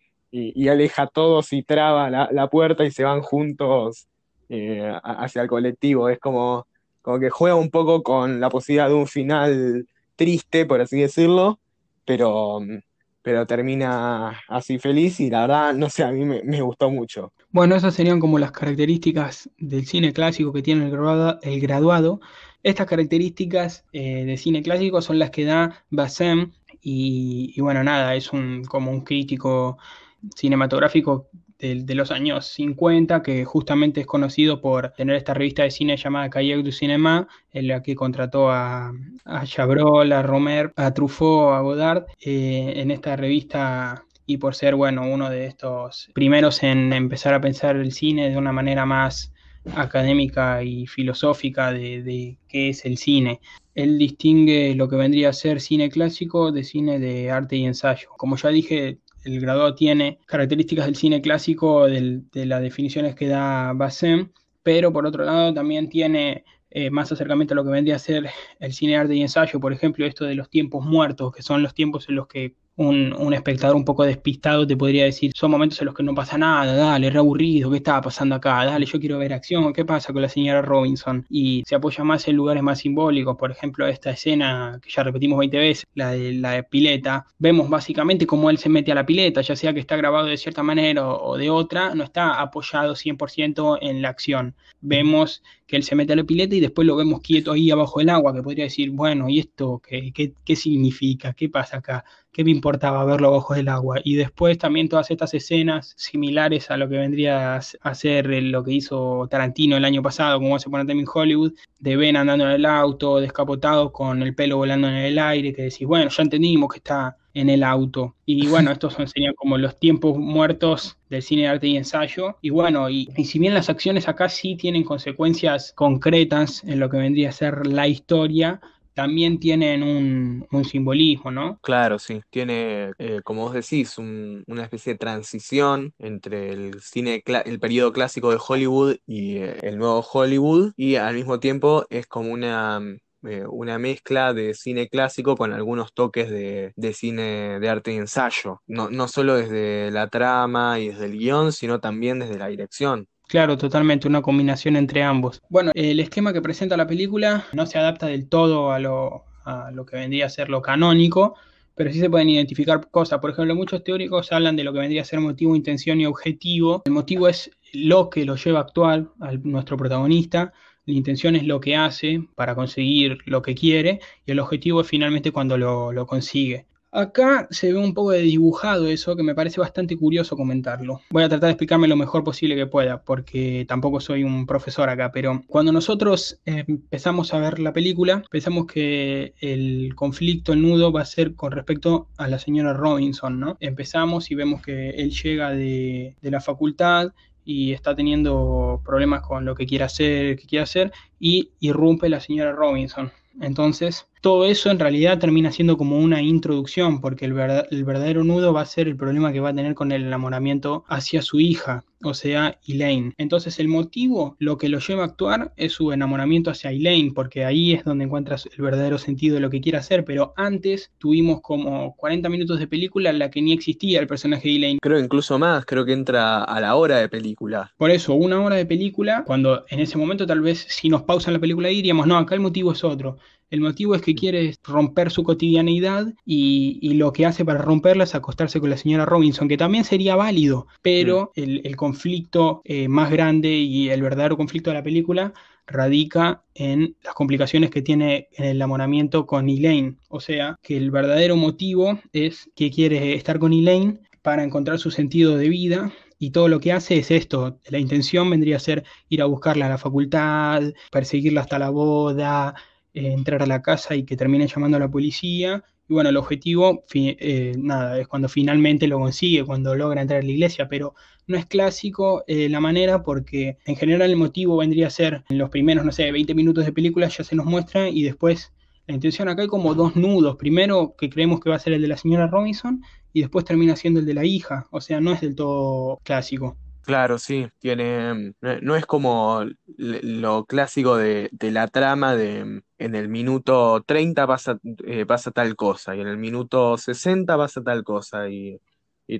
Speaker 1: aleja a todos y traba la, la, puerta y se van juntos eh, hacia el colectivo. Es como, como que juega un poco con la posibilidad de un final triste, por así decirlo, pero pero termina así feliz y la verdad, no sé, a mí me, gustó mucho.
Speaker 2: Bueno, esas serían como las características del cine clásico que tiene el graduado. El graduado. Estas características eh, de cine clásico son las que da Bassem y, y, bueno, nada, es un, como un crítico cinematográfico de, los años 50, que justamente es conocido por tener esta revista de cine llamada Cahiers du Cinéma, en la que contrató a, a Chabrol, a Romer, a Truffaut, a Godard, eh, en esta revista y por ser, bueno, uno de estos primeros en empezar a pensar el cine de una manera más académica y filosófica de, de, qué es el cine. Él distingue lo que vendría a ser cine clásico de cine de arte y ensayo. Como ya dije, el graduado tiene características del cine clásico, de las definiciones que da Bassem, pero por otro lado también tiene eh, más acercamiento a lo que vendría a ser el cine arte y ensayo, por ejemplo, esto de los tiempos muertos, que son los tiempos en los que un, un, espectador un poco despistado te podría decir, son momentos en los que no pasa nada, dale, re aburrido, ¿qué está pasando acá? Dale, yo quiero ver acción, ¿qué pasa con la señora Robinson? Y se apoya más en lugares más simbólicos, por ejemplo, esta escena que ya repetimos 20 veces, la de la de pileta, vemos básicamente cómo él se mete a la pileta, ya sea que está grabado de cierta manera o, o de otra, no está apoyado 100% en la acción. Vemos que él se mete a la pileta y después lo vemos quieto ahí abajo del agua, que podría decir, bueno, ¿y esto qué, qué, qué significa? ¿Qué pasa acá? ¿Qué me importaba verlo abajo del agua? Y después también todas estas escenas similares a lo que vendría a ser lo que hizo Tarantino el año pasado, como se pone también Hollywood, de Ben andando en el auto, descapotado, con el pelo volando en el aire, que decís, bueno, ya entendimos que está en el auto. Y bueno, estos son, serían como los tiempos muertos del cine de arte y ensayo. Y bueno, y, si bien las acciones acá sí tienen consecuencias concretas en lo que vendría a ser la historia, también tienen un, un, simbolismo, ¿no?
Speaker 1: Claro, sí, tiene, eh, como vos decís, un, una especie de transición entre el cine, el periodo clásico de Hollywood y eh, el nuevo Hollywood, y al mismo tiempo es como una eh, una mezcla de cine clásico con algunos toques de, de cine de arte y ensayo, no, no solo desde la trama y desde el guion, sino también desde la dirección.
Speaker 2: Claro, totalmente, una combinación entre ambos. Bueno, el esquema que presenta la película no se adapta del todo a lo, a lo que vendría a ser lo canónico, pero sí se pueden identificar cosas. Por ejemplo, muchos teóricos hablan de lo que vendría a ser motivo, intención y objetivo. El motivo es lo que lo lleva a actuar a nuestro protagonista, la intención es lo que hace para conseguir lo que quiere y el objetivo es finalmente cuando lo, lo consigue. Acá se ve un poco de dibujado eso que me parece bastante curioso comentarlo. Voy a tratar de explicarme lo mejor posible que pueda porque tampoco soy un profesor acá, pero cuando nosotros eh, empezamos a ver la película, pensamos que el conflicto, el nudo va a ser con respecto a la señora Robinson, ¿no? Empezamos y vemos que él llega de, de la facultad y está teniendo problemas con lo que quiere hacer, que quiere hacer, y irrumpe la señora Robinson. Entonces, todo eso en realidad termina siendo como una introducción, porque el, verdadero nudo va a ser el problema que va a tener con el enamoramiento hacia su hija, o sea, Elaine. Entonces, el motivo, lo que lo lleva a actuar es su enamoramiento hacia Elaine, porque ahí es donde encuentras el verdadero sentido de lo que quiere hacer, pero antes tuvimos como 40 minutos de película en la que ni existía el personaje de Elaine.
Speaker 1: Creo incluso más, creo que entra a la hora de película.
Speaker 2: Por eso, una hora de película, cuando en ese momento tal vez si nos pausan la película diríamos, no, acá el motivo es otro. El motivo es que quiere romper su cotidianeidad y, lo que hace para romperla es acostarse con la señora Robinson, que también sería válido, pero mm. el, conflicto eh, más grande y el verdadero conflicto de la película radica en las complicaciones que tiene en el enamoramiento con Elaine. O sea, que el verdadero motivo es que quiere estar con Elaine para encontrar su sentido de vida y todo lo que hace es esto. La intención vendría a ser ir a buscarla a la facultad, perseguirla hasta la boda, eh, entrar a la casa y que termine llamando a la policía. Y bueno, el objetivo, eh, nada, es cuando finalmente lo consigue, cuando logra entrar a la iglesia, pero no es clásico eh, la manera porque en general el motivo vendría a ser en los primeros, no sé, 20 minutos de película ya se nos muestra y después la intención acá hay como dos nudos. Primero que creemos que va a ser el de la señora Robinson y después termina siendo el de la hija. O sea, no es del todo clásico.
Speaker 1: Claro, sí, tiene, no es como lo clásico de, la trama de en el minuto 30 pasa, eh, pasa tal cosa y en el minuto 60 pasa tal cosa y,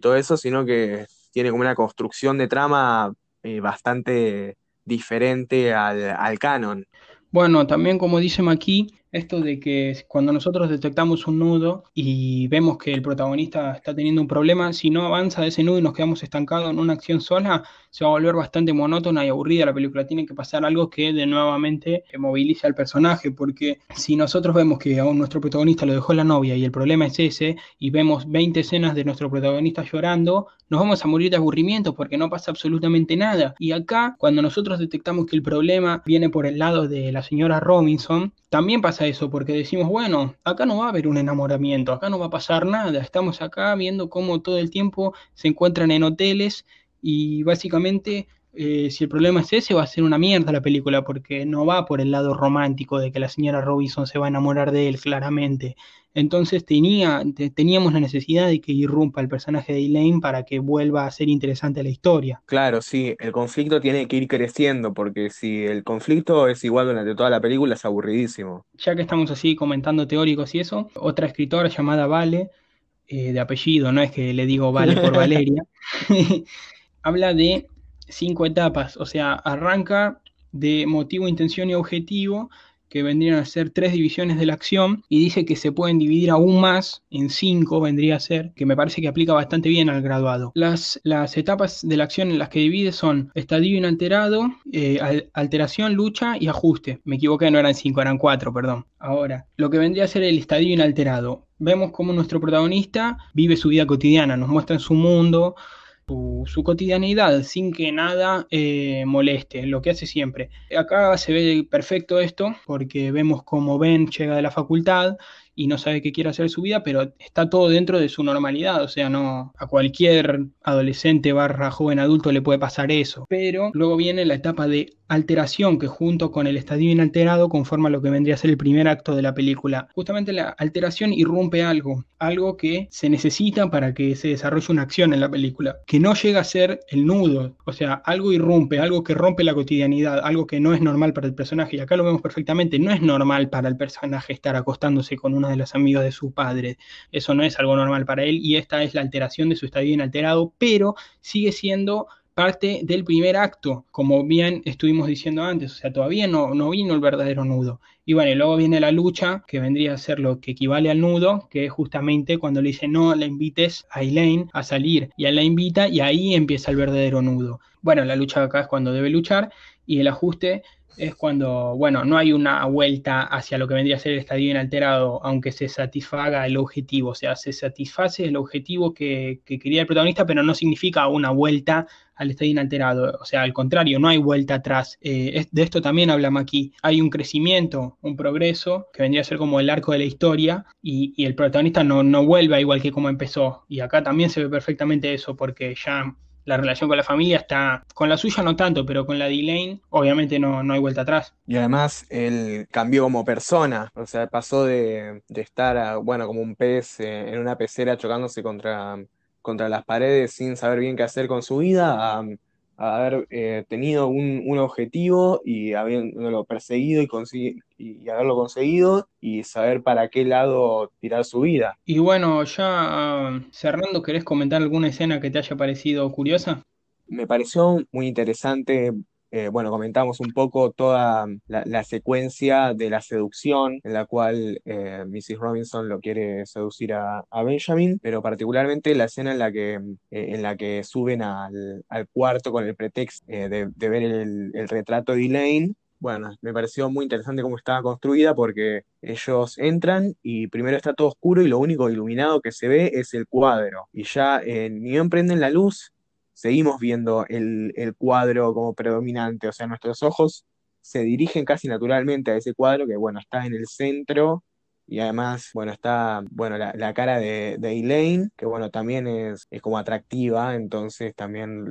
Speaker 1: todo eso, sino que tiene como una construcción de trama eh, bastante diferente al, al canon.
Speaker 2: Bueno, también como dice Maki, esto de que cuando nosotros detectamos un nudo y vemos que el protagonista está teniendo un problema, si no avanza de ese nudo y nos quedamos estancados en una acción sola, se va a volver bastante monótona y aburrida la película. Tiene que pasar algo que de nuevamente movilice al personaje, porque si nosotros vemos que a nuestro protagonista lo dejó la novia y el problema es ese, y vemos 20 escenas de nuestro protagonista llorando, nos vamos a morir de aburrimiento porque no pasa absolutamente nada. Y acá, cuando nosotros detectamos que el problema viene por el lado de la señora Robinson, también pasa eso, porque decimos, bueno, acá no va a haber un enamoramiento, acá no va a pasar nada, estamos acá viendo cómo todo el tiempo se encuentran en hoteles y básicamente eh, si el problema es ese va a ser una mierda la película, porque no va por el lado romántico de que la señora Robinson se va a enamorar de él claramente. Entonces tenía, teníamos la necesidad de que irrumpa el personaje de Elaine para que vuelva a ser interesante la historia.
Speaker 1: Claro, sí, el conflicto tiene que ir creciendo, porque si el conflicto es igual durante toda la película es aburridísimo.
Speaker 2: Ya que estamos así comentando teóricos y eso, otra escritora llamada Vale, eh, de apellido, no es que le digo Vale por Valeria, habla de cinco etapas, o sea, arranca de motivo, intención y objetivo, que vendrían a ser tres divisiones de la acción y dice que se pueden dividir aún más en cinco, vendría a ser, que me parece que aplica bastante bien al graduado. Las, las etapas de la acción en las que divide son estadio inalterado, eh, alteración, lucha y ajuste. Me equivoqué, no eran cinco, eran cuatro, perdón. Ahora, lo que vendría a ser el estadio inalterado. Vemos cómo nuestro protagonista vive su vida cotidiana, nos muestra en su mundo, su, cotidianidad sin que nada eh, moleste, lo que hace siempre. Acá se ve perfecto esto porque vemos como Ben llega de la facultad y no sabe qué quiere hacer su vida, pero está todo dentro de su normalidad, o sea, no a cualquier adolescente barra joven adulto le puede pasar eso. Pero luego viene la etapa de alteración que junto con el estadio inalterado conforma lo que vendría a ser el primer acto de la película. Justamente la alteración irrumpe algo, algo que se necesita para que se desarrolle una acción en la película, que no llega a ser el nudo, o sea, algo irrumpe, algo que rompe la cotidianidad, algo que no es normal para el personaje, y acá lo vemos perfectamente, no es normal para el personaje estar acostándose con una de las amigas de su padre, eso no es algo normal para él, y esta es la alteración de su estadio inalterado, pero sigue siendo parte del primer acto, como bien estuvimos diciendo antes, o sea, todavía no, no vino el verdadero nudo. Y bueno, y luego viene la lucha, que vendría a ser lo que equivale al nudo, que es justamente cuando le dice no le invites a Elaine a salir, y él la invita y ahí empieza el verdadero nudo. Bueno, la lucha acá es cuando debe luchar y el ajuste es cuando, bueno, no hay una vuelta hacia lo que vendría a ser el estadio inalterado, aunque se satisfaga el objetivo, o sea, se satisface el objetivo que, que quería el protagonista, pero no significa una vuelta al estadio inalterado. O sea, al contrario, no hay vuelta atrás. Eh, de esto también hablamos aquí. Hay un crecimiento, un progreso, que vendría a ser como el arco de la historia, y, el protagonista no, no vuelve igual que como empezó. Y acá también se ve perfectamente eso, porque ya la relación con la familia está, con la suya no tanto, pero con la de Elaine obviamente no, no hay vuelta atrás.
Speaker 1: Y además él cambió como persona, o sea, pasó de, de estar, a- bueno, como un pez eh, en una pecera chocándose contra, contra las paredes sin saber bien qué hacer con su vida, a, a haber eh, tenido un, un objetivo y habiéndolo perseguido y, haberlo conseguido y saber para qué lado tirar su vida.
Speaker 2: Y bueno, ya ah, cerrando, ¿querés comentar alguna escena que te haya parecido curiosa?
Speaker 1: Me pareció muy interesante, eh, bueno, comentamos un poco toda la, secuencia de la seducción en la cual eh, Mrs. Robinson lo quiere seducir a, a Benjamin, pero particularmente la escena en la que, eh, en la que suben al, al cuarto con el pretexto de, de ver el, el retrato de Elaine. Bueno, me pareció muy interesante cómo estaba construida porque ellos entran y primero está todo oscuro y lo único iluminado que se ve es el cuadro. Y ya eh, ni bien prenden la luz seguimos viendo el, el cuadro como predominante, o sea, nuestros ojos se dirigen casi naturalmente a ese cuadro que, bueno, está en el centro y además, bueno, está, bueno, la, la cara de, de Elaine, que, bueno, también es, es como atractiva, entonces también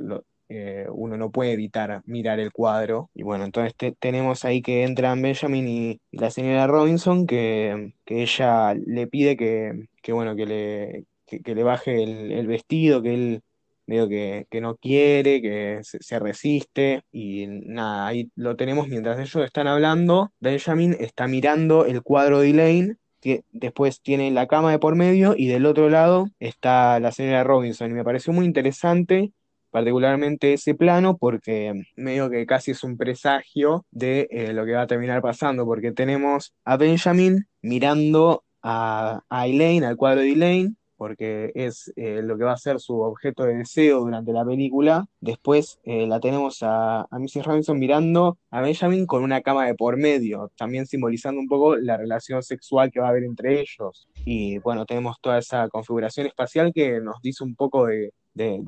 Speaker 1: eh, uno no puede evitar mirar el cuadro. Y bueno, entonces te- tenemos ahí que entran Benjamin y, y la señora Robinson, que, que ella le pide que, que bueno, que le, que le baje el, el vestido, que él medio que, que no quiere, que se, resiste y nada, ahí lo tenemos mientras ellos están hablando. Benjamin está mirando el cuadro de Elaine, tie- después tiene la cama de por medio y del otro lado está la señora Robinson y me pareció muy interesante. Particularmente ese plano porque medio que casi es un presagio de eh, lo que va a terminar pasando porque tenemos a Benjamin mirando a, a Elaine, al cuadro de Elaine, porque es eh, lo que va a ser su objeto de deseo durante la película. Después eh, la tenemos a, a Mrs. Robinson mirando a Benjamin con una cama de por medio, también simbolizando un poco la relación sexual que va a haber entre ellos. Y bueno, tenemos toda esa configuración espacial que nos dice un poco de,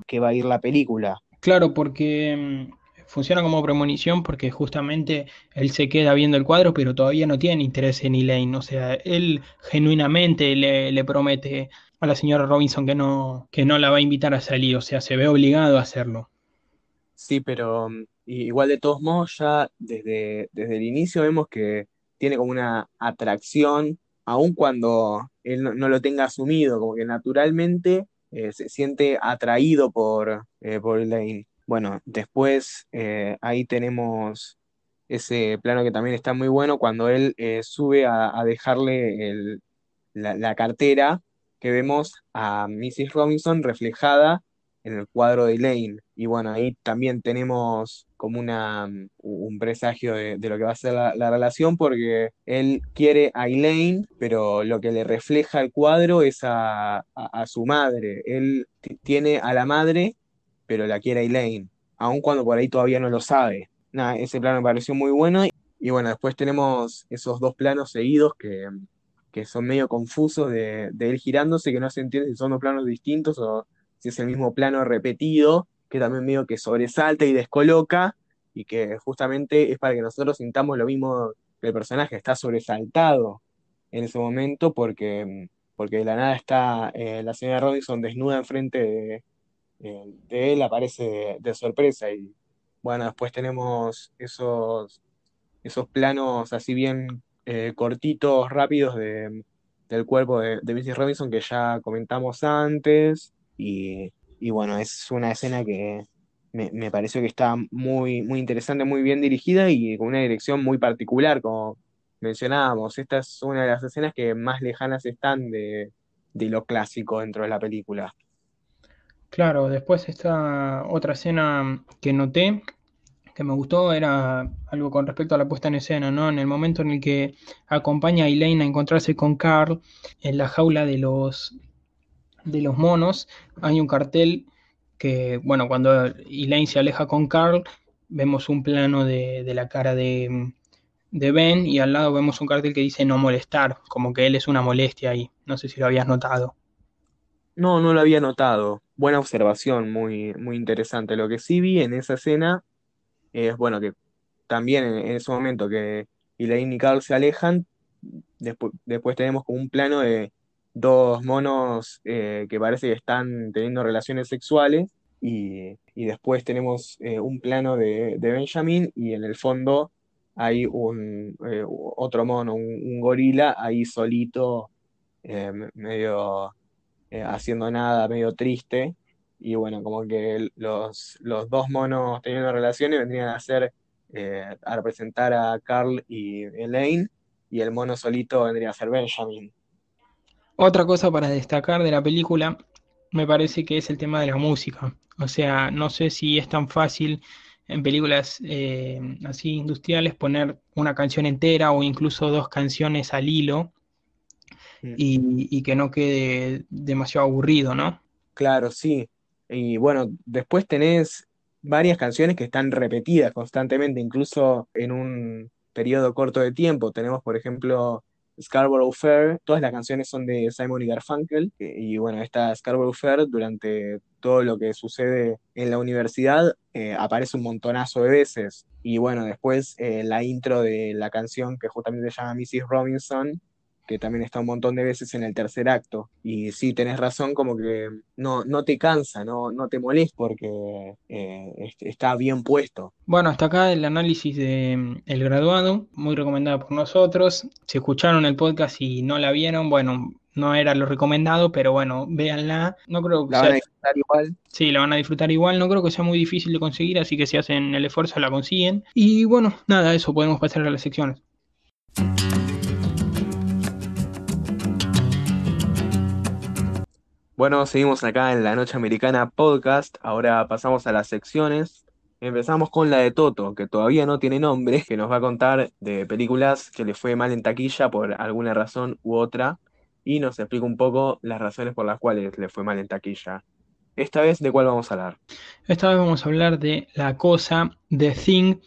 Speaker 1: qué va a ir la película.
Speaker 2: Claro, porque mm, funciona como premonición porque justamente él se queda viendo el cuadro, pero todavía no tiene interés en Elaine. O sea, él genuinamente le, le promete a la señora Robinson que no, que no la va a invitar a salir. O sea, se ve obligado a hacerlo.
Speaker 1: Sí, pero i- igual de todos modos ya desde, desde el inicio vemos que tiene como una atracción, aun cuando él no, no lo tenga asumido, como que naturalmente eh, se siente atraído por, eh, por Elaine. Bueno, después eh, ahí tenemos ese plano que también está muy bueno cuando él eh, sube a, dejarle la, cartera que vemos a Mrs. Robinson reflejada en el cuadro de Elaine. Y bueno, ahí también tenemos como una, mm, un presagio de, lo que va a ser la, la relación, porque él quiere a Elaine, pero lo que le refleja el cuadro es a, a- su madre. Él tiene a la madre, pero la quiere Elaine, aun cuando por ahí todavía no lo sabe. Ese plano me pareció muy bueno. Y bueno, después tenemos esos dos planos seguidos que, son medio confusos de, de él girándose, que no se entiende si son dos planos distintos o si es el mismo plano repetido, que también medio que sobresalta y descoloca, y que justamente es para que nosotros sintamos lo mismo que el personaje está sobresaltado en ese momento, porque, porque de la nada está eh, la señora Robinson desnuda enfrente de, de él, aparece de, de sorpresa, y bueno, después tenemos esos esos planos así bien eh, cortitos, rápidos de, del cuerpo de, de Mrs. Robinson que ya comentamos antes. Y, y bueno, es una escena que me, me pareció que está muy, muy interesante, muy bien dirigida y con una dirección muy particular, como mencionábamos. Esta es una de las escenas que más lejanas están de, de lo clásico dentro de la película.
Speaker 2: Claro, después está otra escena que noté que me gustó era algo con respecto a la puesta en escena, ¿no? En el momento en el que acompaña a Elaine a encontrarse con Carl en la jaula de los de los monos, hay un cartel que, bueno, cuando Elaine se aleja con Carl, vemos un plano de, de la cara de, de Ben y al lado vemos un cartel que dice no molestar, como que él es una molestia ahí. No sé si lo habías notado.
Speaker 1: No, no lo había notado. Buena observación, muy, muy interesante. Lo que sí vi en esa escena es, bueno, que también en, ese momento que Elaine y Carl se alejan, después, después tenemos como un plano de dos monos eh, que parece que están teniendo relaciones sexuales y, y después tenemos eh, un plano de, de Benjamin y en el fondo hay un eh, otro mono, un, gorila ahí solito, me- medio eh, haciendo nada, medio triste. Y bueno, como que los, los dos monos teniendo relaciones vendrían a ser, eh, a representar a Carl y Elaine, y el mono solito vendría a ser Benjamin.
Speaker 2: Otra cosa para destacar de la película me parece que es el tema de la música. O sea, no sé si es tan fácil en películas eh, así industriales poner una canción entera o incluso dos canciones al hilo. Y, y que no quede demasiado aburrido, ¿no?
Speaker 1: Claro, sí. Y bueno, después tenés varias canciones que están repetidas constantemente, incluso en un periodo corto de tiempo. Tenemos, por ejemplo, Scarborough Fair. Todas las canciones son de Simon y Garfunkel. Y bueno, esta Scarborough Fair, durante todo lo que sucede en la universidad, eh, aparece un montonazo de veces. Y bueno, después eh, la intro de la canción que justamente se llama Mrs. Robinson que también está un montón de veces en el tercer acto. Y sí, tenés razón, como que no, no te cansa, no, no te molesta, porque eh, est- está bien puesto.
Speaker 2: Bueno, hasta acá el análisis de mm, El Graduado, muy recomendado por nosotros. Si escucharon el podcast y no la vieron, bueno, no era lo recomendado, pero bueno, véanla. No creo que
Speaker 1: La van a disfrutar igual.
Speaker 2: sí, la van a disfrutar igual, no creo que sea muy difícil de conseguir, así que si hacen el esfuerzo la consiguen. Y bueno, nada, eso podemos pasar a las secciones.
Speaker 1: Bueno, seguimos acá en la Noche Americana Podcast. Ahora pasamos a las secciones. Empezamos con la de Toto, que todavía no tiene nombre, que nos va a contar de películas que le fue mal en taquilla por alguna razón u otra, y nos explica un poco las razones por las cuales le fue mal en taquilla. Esta vez, ¿de cuál vamos a hablar?
Speaker 2: Esta vez vamos a hablar de La Cosa, The Thing,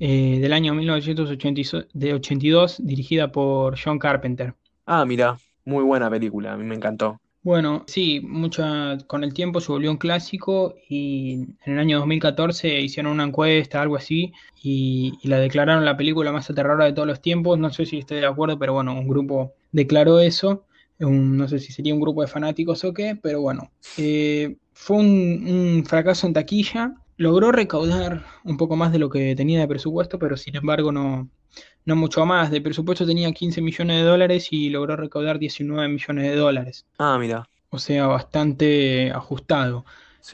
Speaker 2: eh, del año 1982, dirigida por John Carpenter.
Speaker 1: Ah, mira, muy buena película, a mí me encantó.
Speaker 2: Bueno, sí, mucha, con el tiempo se volvió un clásico y en el año 2014 hicieron una encuesta, algo así, y, la declararon la película más aterradora de todos los tiempos. No sé si estoy de acuerdo, pero bueno, un grupo declaró eso. No sé si sería un grupo de fanáticos o qué, pero bueno, eh, fue un, un fracaso en taquilla. Logró recaudar un poco más de lo que tenía de presupuesto, pero sin embargo no, no mucho más. De presupuesto tenía 15 millones de dólares y logró recaudar 19 millones de dólares.
Speaker 1: Ah, mira,
Speaker 2: O sea, bastante ajustado.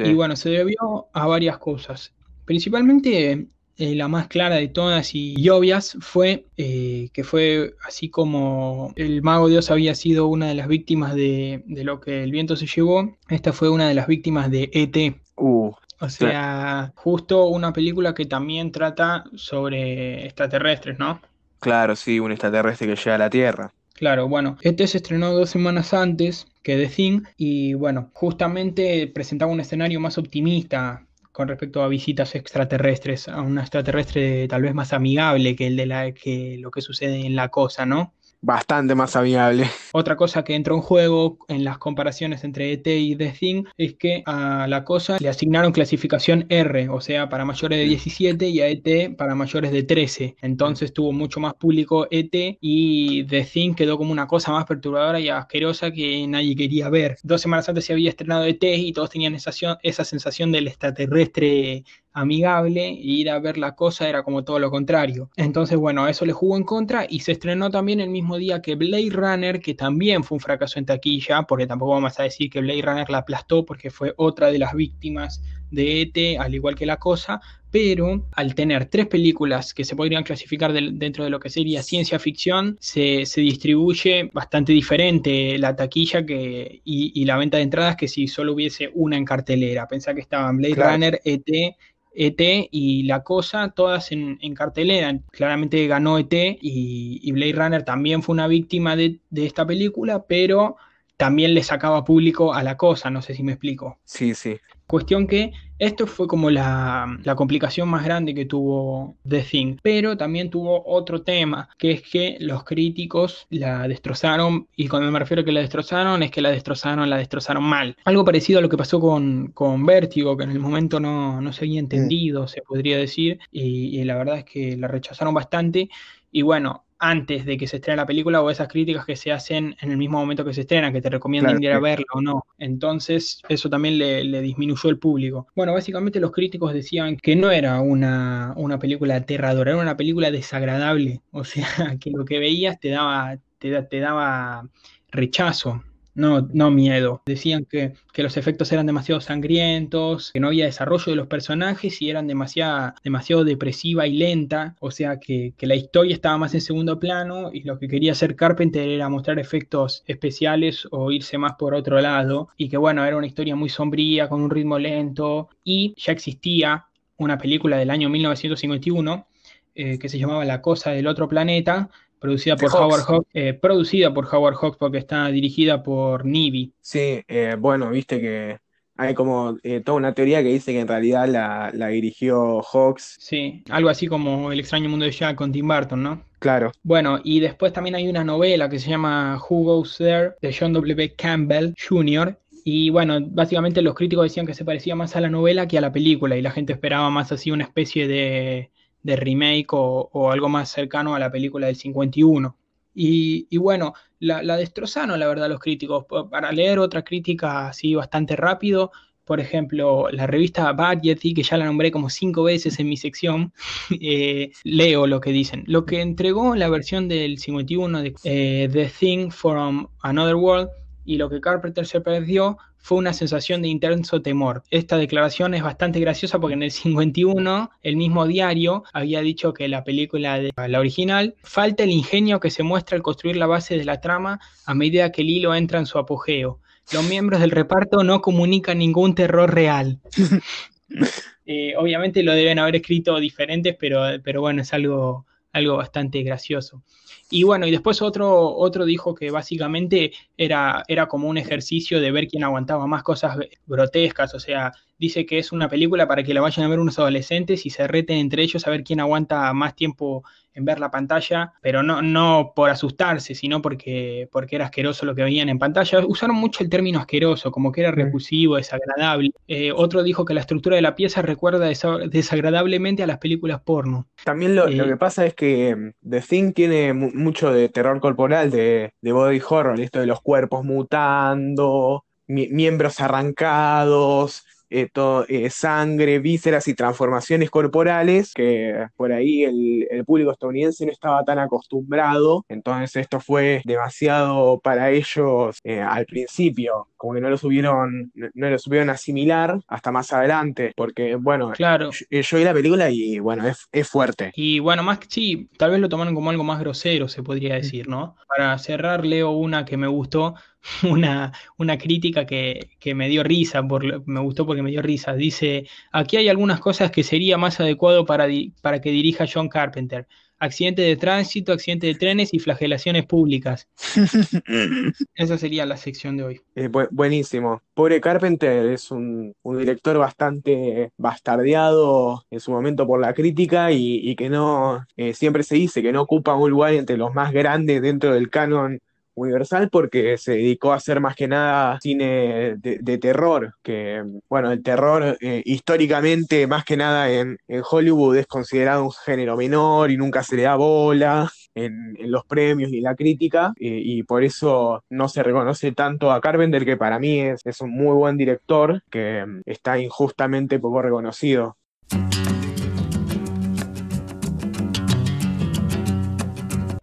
Speaker 2: Y
Speaker 1: sí.
Speaker 2: bueno, se debió a varias cosas. Principalmente eh, la más clara de todas y obvias fue eh, que fue así como el mago Dios había sido una de las víctimas de, de lo que el viento se llevó, esta fue una de las víctimas de ET.
Speaker 1: Uh,
Speaker 2: O sea, justo una película que también trata sobre extraterrestres, ¿no?
Speaker 1: Claro, sí, un extraterrestre que llega a la Tierra.
Speaker 2: Claro, bueno, este se estrenó dos semanas antes que The Thing y bueno, justamente presentaba un escenario más optimista con respecto a visitas extraterrestres, a un extraterrestre tal vez más amigable que el de la que lo que sucede en la cosa, ¿no?
Speaker 1: Bastante más amigable.
Speaker 2: Otra cosa que entró en juego en las comparaciones entre ET y The Thing es que a la cosa le asignaron clasificación R, o sea, para mayores de 17 y a ET para mayores de 13. Entonces tuvo mucho más público ET y The Thing quedó como una cosa más perturbadora y asquerosa que nadie quería ver. Dos semanas antes se había estrenado ET y todos tenían esa, esa sensación del extraterrestre amigable ir a ver la cosa era como todo lo contrario. Entonces, bueno, eso le jugó en contra y se estrenó también el mismo día que Blade Runner, que también fue un fracaso en taquilla, porque tampoco vamos a decir que Blade Runner la aplastó porque fue otra de las víctimas de ET, al igual que la cosa, pero al tener tres películas que se podrían clasificar de, dentro de lo que sería ciencia ficción, se, se distribuye bastante diferente la taquilla que, y, y, la venta de entradas que si solo hubiese una en cartelera. Pensá que estaban Blade claro. Runner, ET, ET y La Cosa, todas en, en cartelera. Claramente ganó ET y, y, Blade Runner también fue una víctima de, de, esta película, pero también le sacaba público a La Cosa, no sé si me explico.
Speaker 1: Sí, sí.
Speaker 2: Cuestión que esto fue como la, la, complicación más grande que tuvo The Thing, pero también tuvo otro tema, que es que los críticos la destrozaron, y cuando me refiero a que la destrozaron, es que la destrozaron, la destrozaron mal. Algo parecido a lo que pasó con, con Vértigo, que en el momento no, no se había entendido, mm. se podría decir, y, y la verdad es que la rechazaron bastante, y bueno, antes de que se estrene la película o esas críticas que se hacen en el mismo momento que se estrena, que te recomiendan
Speaker 1: Claro,
Speaker 2: ir a
Speaker 1: sí.
Speaker 2: verla o no. Entonces, eso también le, le disminuyó el público. Bueno, básicamente los críticos decían que no era una, una película aterradora, era una película desagradable. O sea, que lo que veías te daba, te, te daba rechazo. No, no miedo. Decían que, que los efectos eran demasiado sangrientos, que no había desarrollo de los personajes y eran demasiado, demasiado depresiva y lenta. O sea que, que la historia estaba más en segundo plano y lo que quería hacer Carpenter era mostrar efectos especiales o irse más por otro lado. Y que bueno, era una historia muy sombría, con un ritmo lento. Y ya existía una película del año 1951 eh, que se llamaba La Cosa del Otro Planeta, producida por
Speaker 1: Hawks.
Speaker 2: Howard Hawks, eh, producida por Howard Hawks porque está dirigida por Nivi.
Speaker 1: Sí, eh, bueno, viste que hay como eh, toda una teoría que dice que en realidad la, la dirigió Hawks.
Speaker 2: Sí, algo así como El extraño mundo de Jack con Tim Burton, ¿no?
Speaker 1: Claro,
Speaker 2: Bueno, y después también hay una novela que se llama Who Goes There de John W. Campbell Jr. Y bueno, básicamente los críticos decían que se parecía más a la novela que a la película y la gente esperaba más así una especie de, de remake o, o algo más cercano a la película del 51. Y, y bueno, la, la destrozaron la verdad los críticos. Pa- Para leer otra crítica así bastante rápido, por ejemplo, la revista Variety, que ya la nombré como cinco veces en mi sección, eh, leo lo que dicen. Lo que entregó la versión del 51 de eh, The Thing from Another World y lo que Carpenter se perdió fue una sensación de intenso temor. Esta declaración es bastante graciosa porque en el 51 el mismo diario había dicho que la película de la original falta el ingenio que se muestra al construir la base de la trama a medida que el hilo entra en su apogeo. Los miembros del reparto no comunican ningún terror real. Eh, obviamente lo deben haber escrito diferentes, pero, pero bueno, es algo, algo bastante gracioso. Y bueno, y después otro, otro dijo que básicamente era, era como un ejercicio de ver quién aguantaba más cosas grotescas, o sea, dice que es una película para que la vayan a ver unos adolescentes y se reten entre ellos a ver quién aguanta más tiempo en ver la pantalla, pero no, no por asustarse, sino porque, porque era asqueroso lo que veían en pantalla. Usaron mucho el término asqueroso, como que era repulsivo, desagradable. Eh, otro dijo que la estructura de la pieza recuerda desa- desagradablemente a las películas porno.
Speaker 1: También lo, lo
Speaker 2: Eh,
Speaker 1: que pasa es que mm, The Thing tiene mu- mucho de terror corporal, de, de body horror, esto de los cuerpos mutando, mi- miembros arrancados, eh, eh, sangre, vísceras y transformaciones corporales, que por ahí el, el público estadounidense no estaba tan acostumbrado, entonces esto fue demasiado para ellos eh, al principio, como que no lo subieron, no, lo supieron asimilar hasta más adelante, porque bueno,
Speaker 2: claro.
Speaker 1: yo, yo vi la película y bueno, es, es fuerte.
Speaker 2: Y bueno, más que sí, tal vez lo tomaron como algo más grosero, se podría decir, ¿no? Para cerrar, leo una que me gustó, una, una crítica que, que me dio risa, por, me gustó porque me dio risa. Dice, aquí hay algunas cosas que sería más adecuado para, di- para que dirija John Carpenter. Accidente de tránsito, accidente de trenes y flagelaciones públicas. Esa sería la sección de hoy.
Speaker 1: Eh, bu- buenísimo. Pobre Carpenter es un, un director bastante bastardeado en su momento por la crítica y, y que no, eh, siempre se dice que no ocupa un lugar entre los más grandes dentro del canon universal porque se dedicó a hacer más que nada cine de, terror, que bueno, el terror eh, históricamente más que nada en, Hollywood es considerado un género menor y nunca se le da bola en, los premios y la crítica, y por eso no se reconoce tanto a Carpenter, que para mí es, es un muy buen director, que mm, está injustamente poco reconocido.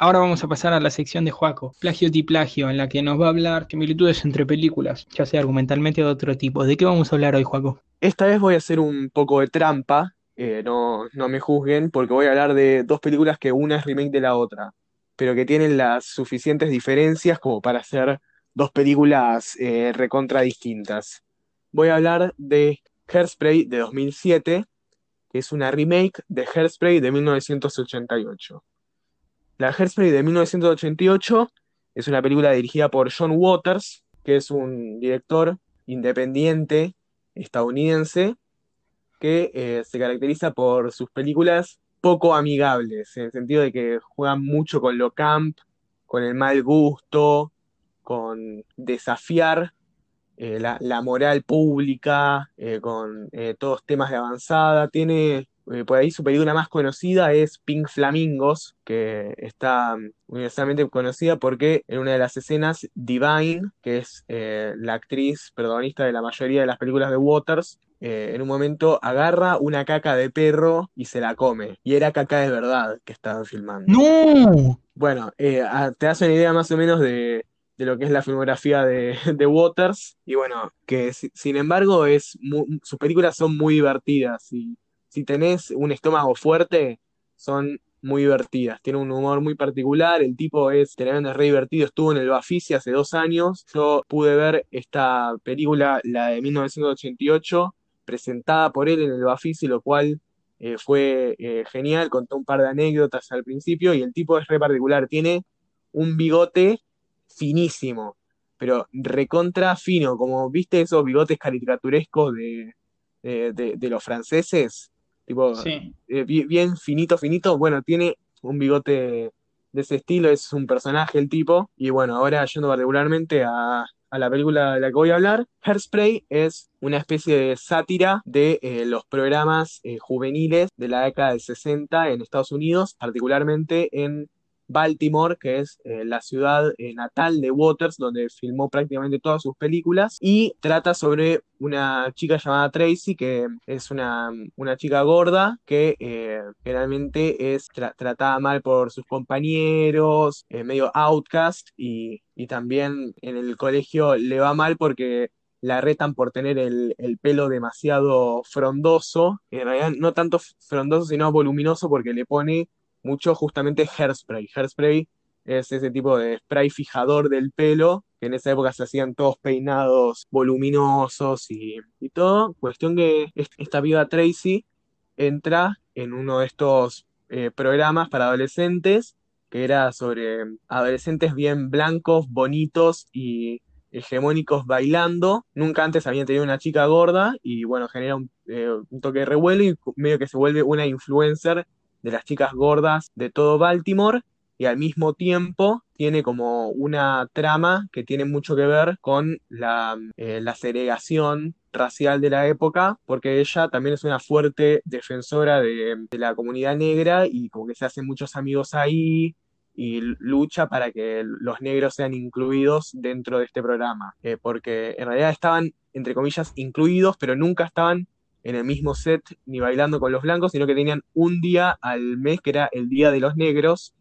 Speaker 2: Ahora vamos a pasar a la sección de Joaco, plagio y plagio, en la que nos va a hablar similitudes entre películas, ya sea argumentalmente o de otro tipo. ¿De qué vamos a hablar hoy, Joaco?
Speaker 1: Esta vez voy a hacer un poco de trampa, eh, no, no me juzguen, porque voy a hablar de dos películas que una es remake de la otra, pero que tienen las suficientes diferencias como para hacer dos películas eh, recontra distintas. Voy a hablar de Hairspray de 2007, que es una remake de Hairspray de 1988. La Hairspray de 1988 es una película dirigida por John Waters, que es un director independiente estadounidense que eh, se caracteriza por sus películas poco amigables, en el sentido de que juegan mucho con lo camp, con el mal gusto, con desafiar eh, la, moral pública, eh, con todos temas de avanzada. Tiene eh, por ahí su película más conocida es Pink Flamingos, que está mm, universalmente conocida porque en una de las escenas, Divine, que es eh, la actriz protagonista de la mayoría de las películas de Waters, eh, en un momento agarra una caca de perro y se la come. Y era caca de verdad que estaban filmando.
Speaker 2: ¡No!
Speaker 1: Bueno, te das una idea más o menos de, de lo que es la filmografía de, de Waters. Y bueno, que si- sin embargo es sus películas son muy divertidas. Y si tenés un estómago fuerte, son muy divertidas. Tiene un humor muy particular. El tipo es tremendo, es re divertido. Estuvo en el Bafisi hace dos años. Yo pude ver esta película, la de 1988, presentada por él en el Bafisi, lo cual eh, fue eh, genial. Contó un par de anécdotas al principio y el tipo es re particular. Tiene un bigote finísimo, pero recontra fino, como viste esos bigotes caricaturescos de, de, los franceses, tipo
Speaker 2: Sí.
Speaker 1: eh, bi- bien finito, finito. Bueno, tiene un bigote de ese estilo, es un personaje el tipo. Y bueno, ahora yendo particularmente a, a la película de la que voy a hablar, Hairspray es una especie de sátira de eh, los programas eh, juveniles de la década del 60 en Estados Unidos, particularmente en Baltimore, que es eh, la ciudad eh, natal de Waters, donde filmó prácticamente todas sus películas, y trata sobre una chica llamada Tracy, que es una, una chica gorda que eh, generalmente es tra- tratada mal por sus compañeros, medio outcast, y, y también en el colegio le va mal porque la retan por tener el, el pelo demasiado frondoso, en realidad no tanto frondoso, sino voluminoso porque le pone mucho justamente hairspray. Hairspray es ese tipo de spray fijador del pelo, que en esa época se hacían todos peinados voluminosos y, y todo. Cuestión que est- esta piba Tracy entra en uno de estos eh, programas para adolescentes, que era sobre adolescentes bien blancos, bonitos y hegemónicos bailando. Nunca antes habían tenido una chica gorda y bueno, genera un, eh, un toque de revuelo y medio que se vuelve una influencer de las chicas gordas de todo Baltimore y al mismo tiempo tiene como una trama que tiene mucho que ver con la, eh, la segregación racial de la época, porque ella también es una fuerte defensora de, la comunidad negra y como que se hacen muchos amigos ahí y lucha para que los negros sean incluidos dentro de este programa, Eh, porque en realidad estaban, entre comillas, incluidos, pero nunca estaban en el mismo set ni bailando con los blancos, sino que tenían un día al mes que era el Día de los Negros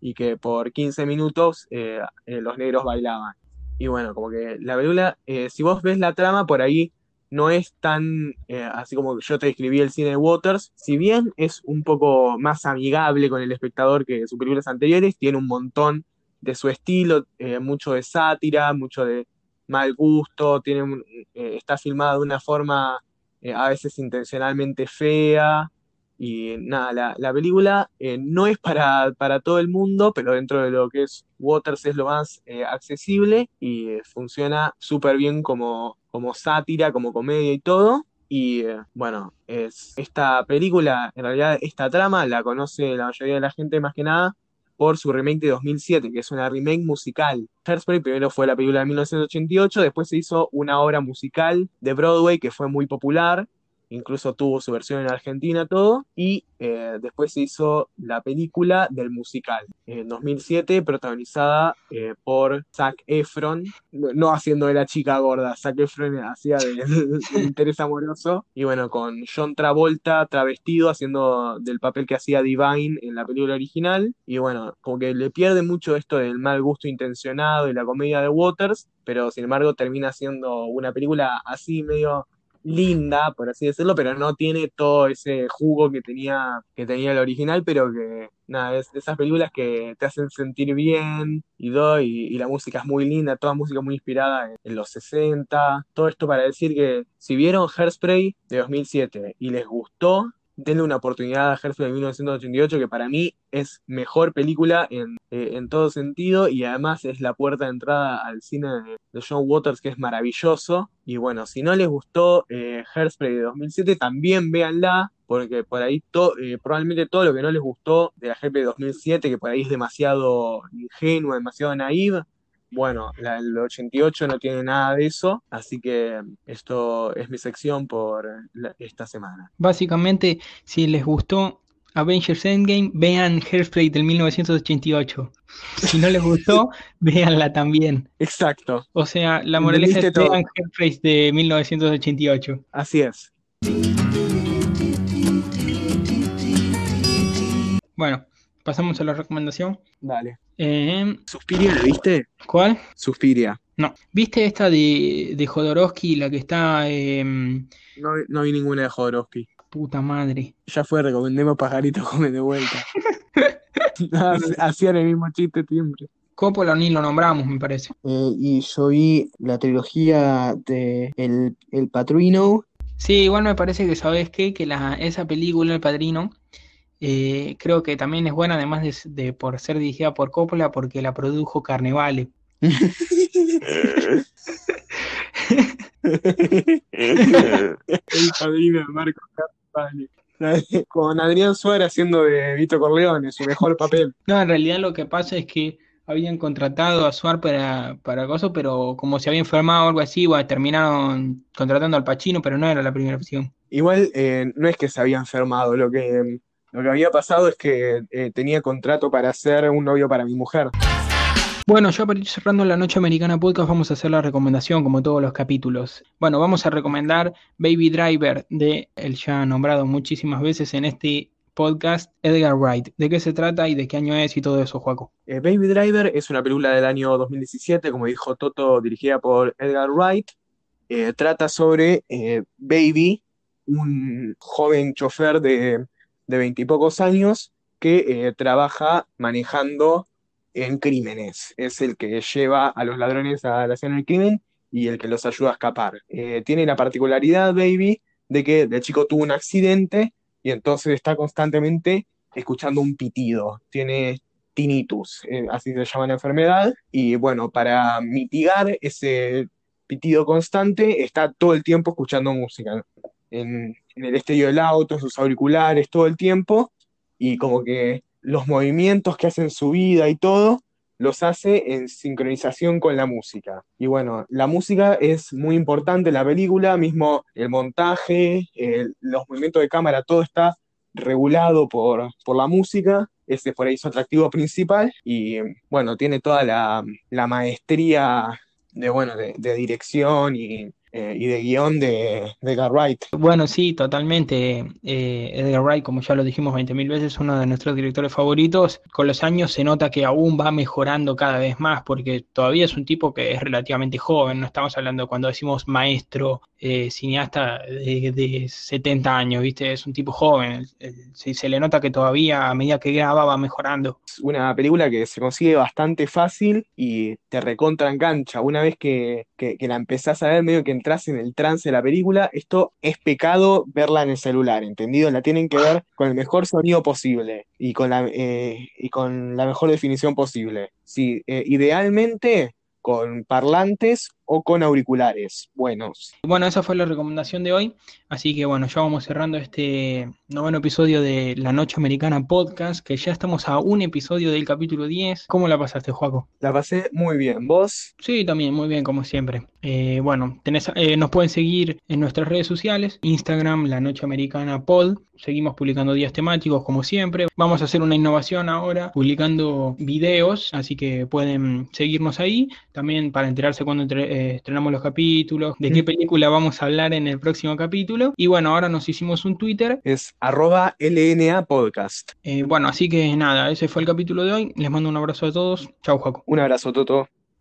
Speaker 1: y que por 15 minutos eh, eh, los negros bailaban. Y bueno, como que la película, eh, si vos ves la trama, por ahí no es tan eh, así como yo te describí el cine de Waters, si bien es un poco más amigable con el espectador que sus películas anteriores, tiene un montón de su estilo, eh, mucho de sátira, mucho de mal gusto, tiene eh, está filmada de una forma eh, a veces intencionalmente fea. Y nada, la, la película eh, no es para, para todo el mundo, pero dentro de lo que es Waters es lo más eh, accesible y eh, funciona súper bien como, como sátira, como comedia y todo. Y eh, bueno, es esta película, en realidad esta trama la conoce la mayoría de la gente más que nada por su remake de 2007, que es una remake musical. Hairspray primero fue la película de 1988, después se hizo una obra musical de Broadway que fue muy popular, incluso tuvo su versión en Argentina, todo, y eh, después se hizo la película del musical, en 2007, protagonizada eh, por Zac Efron, no haciendo de la chica gorda, Zac Efron hacía de- del interés amoroso, y bueno, con John Travolta travestido, haciendo del papel que hacía Divine en la película original, y bueno, como que le pierde mucho esto del mal gusto intencionado y la comedia de Waters, pero sin embargo termina siendo una película así medio linda, por así decirlo, pero no tiene todo ese jugo que tenía, que tenía el original, pero que nada, es esas películas que te hacen sentir bien y, y, y la música es muy linda, toda música muy inspirada en, en los 60, todo esto para decir que si vieron Hairspray de 2007 y les gustó, denle una oportunidad a Hairspray de 1988, que para mí es mejor película en, eh, en todo sentido y además es la puerta de entrada al cine de, John Waters, que es maravilloso. Y bueno, si no les gustó eh, Hairspray de 2007, también véanla, porque por ahí to- eh, probablemente todo lo que no les gustó de la Hairspray de 2007, que por ahí es demasiado ingenuo, demasiado naive, Bueno, la del 88 no tiene nada de eso, así que esto es mi sección por la- esta semana.
Speaker 2: Básicamente, si les gustó Avengers Endgame, vean Hairspray del 1988. Si no les gustó, véanla también.
Speaker 1: Exacto,
Speaker 2: O sea, la moraleja es
Speaker 1: todo.
Speaker 2: vean Hairspray de 1988.
Speaker 1: así es.
Speaker 2: Bueno, pasamos a la recomendación.
Speaker 1: Dale.
Speaker 2: Eh,
Speaker 1: Suspiria, ¿la viste?
Speaker 2: ¿Cuál?
Speaker 1: Suspiria.
Speaker 2: No. ¿Viste esta de, de Jodorowsky, la que está... eh,
Speaker 1: No, vi- no vi ninguna de Jodorowsky.
Speaker 2: puta madre.
Speaker 1: Ya fue, recomendemos Pajarito Come de vuelta. Hacían el mismo chiste siempre.
Speaker 2: Coppola ni lo nombramos, me parece.
Speaker 1: Eh, y yo vi la trilogía de El, El Patrino.
Speaker 2: Sí, igual me parece que sabes qué, que la, esa película, El Padrino, eh, creo que también es buena, además de, de por ser dirigida por Coppola, porque la produjo Carnevale.
Speaker 1: El Padrino de Marco Carpani. Con Adrián Suárez haciendo de Vito Corleone, su mejor papel.
Speaker 2: No, en realidad lo que pasa es que habían contratado a Suar para, para cosas, pero como se había enfermado o algo así, bueno, terminaron contratando al Pacino, pero no era la primera opción.
Speaker 1: Igual eh, no es que se había enfermado, lo que, lo que había pasado es que eh, tenía contrato para ser un novio para mi mujer.
Speaker 2: Bueno, ya para ir cerrando la Noche Americana Podcast vamos a hacer la recomendación como todos los capítulos. Bueno, vamos a recomendar Baby Driver de el ya nombrado muchísimas veces en este podcast Edgar Wright. ¿De qué se trata y de qué año es y todo eso, Juaco?
Speaker 1: Eh, Baby Driver es una película del año 2017, como dijo Toto, dirigida por Edgar Wright. Eh, trata sobre eh, Baby, un joven chofer de de veintipocos años que eh, trabaja manejando en crímenes. Es el que lleva a los ladrones a la escena del crimen y el que los ayuda a escapar. Eh, tiene la particularidad, Baby, de que de chico tuvo un accidente y entonces está constantemente escuchando un pitido. Tiene tinnitus, eh, así se llama la enfermedad. Y bueno, para mitigar ese pitido constante, está todo el tiempo escuchando música. En, en el estéreo del auto, en sus auriculares, todo el tiempo. Y como que los movimientos que hace en su vida y todo, los hace en sincronización con la música. Y bueno, la música es muy importante en la película, mismo el montaje, el- los movimientos de cámara, todo está regulado por, por la música. Ese es por ahí su atractivo principal. Y bueno, tiene toda la, la maestría de, bueno, de, de dirección y, eh, y de guion de, de Edgar Wright.
Speaker 2: Bueno, sí, totalmente. Eh, Edgar Wright, como ya lo dijimos 20.000 veces, uno de nuestros directores favoritos. Con los años se nota que aún va mejorando cada vez más, porque todavía es un tipo que es relativamente joven. No estamos hablando cuando decimos maestro, eh, cineasta de, de 70 años, ¿viste? Es un tipo joven. Se le nota que todavía a medida que graba va mejorando.
Speaker 1: Es una película que se consigue bastante fácil y te recontra engancha. Una vez que, que, que la empezás a ver, medio que entras en el trance de la película, esto es pecado verla en el celular, ¿entendido? La tienen que ver con el mejor sonido posible y con la, eh, y con la mejor definición posible. Sí, eh, idealmente con parlantes o con auriculares buenos.
Speaker 2: Bueno, esa fue la recomendación de hoy. Así que bueno, ya vamos cerrando este noveno episodio de La Noche Americana Podcast, que ya estamos a un episodio del capítulo 10. ¿Cómo la pasaste, Joaco?
Speaker 1: La pasé muy bien. ¿Vos?
Speaker 2: Sí, también, muy bien, como siempre. Eh, bueno, tenés, eh, nos pueden seguir en nuestras redes sociales, Instagram, La Noche Americana Pod. Seguimos publicando días temáticos, como siempre. Vamos a hacer una innovación ahora, publicando videos, así que pueden seguirnos ahí. También para enterarse cuando entre- eh, estrenamos los capítulos, de qué película vamos a hablar en el próximo capítulo. Y bueno, ahora nos hicimos un Twitter.
Speaker 1: Es arroba LNA Podcast.
Speaker 2: Eh, bueno, así que nada, ese fue el capítulo de hoy. Les mando un abrazo a todos. Chau, Jaco.
Speaker 1: Un abrazo, Toto.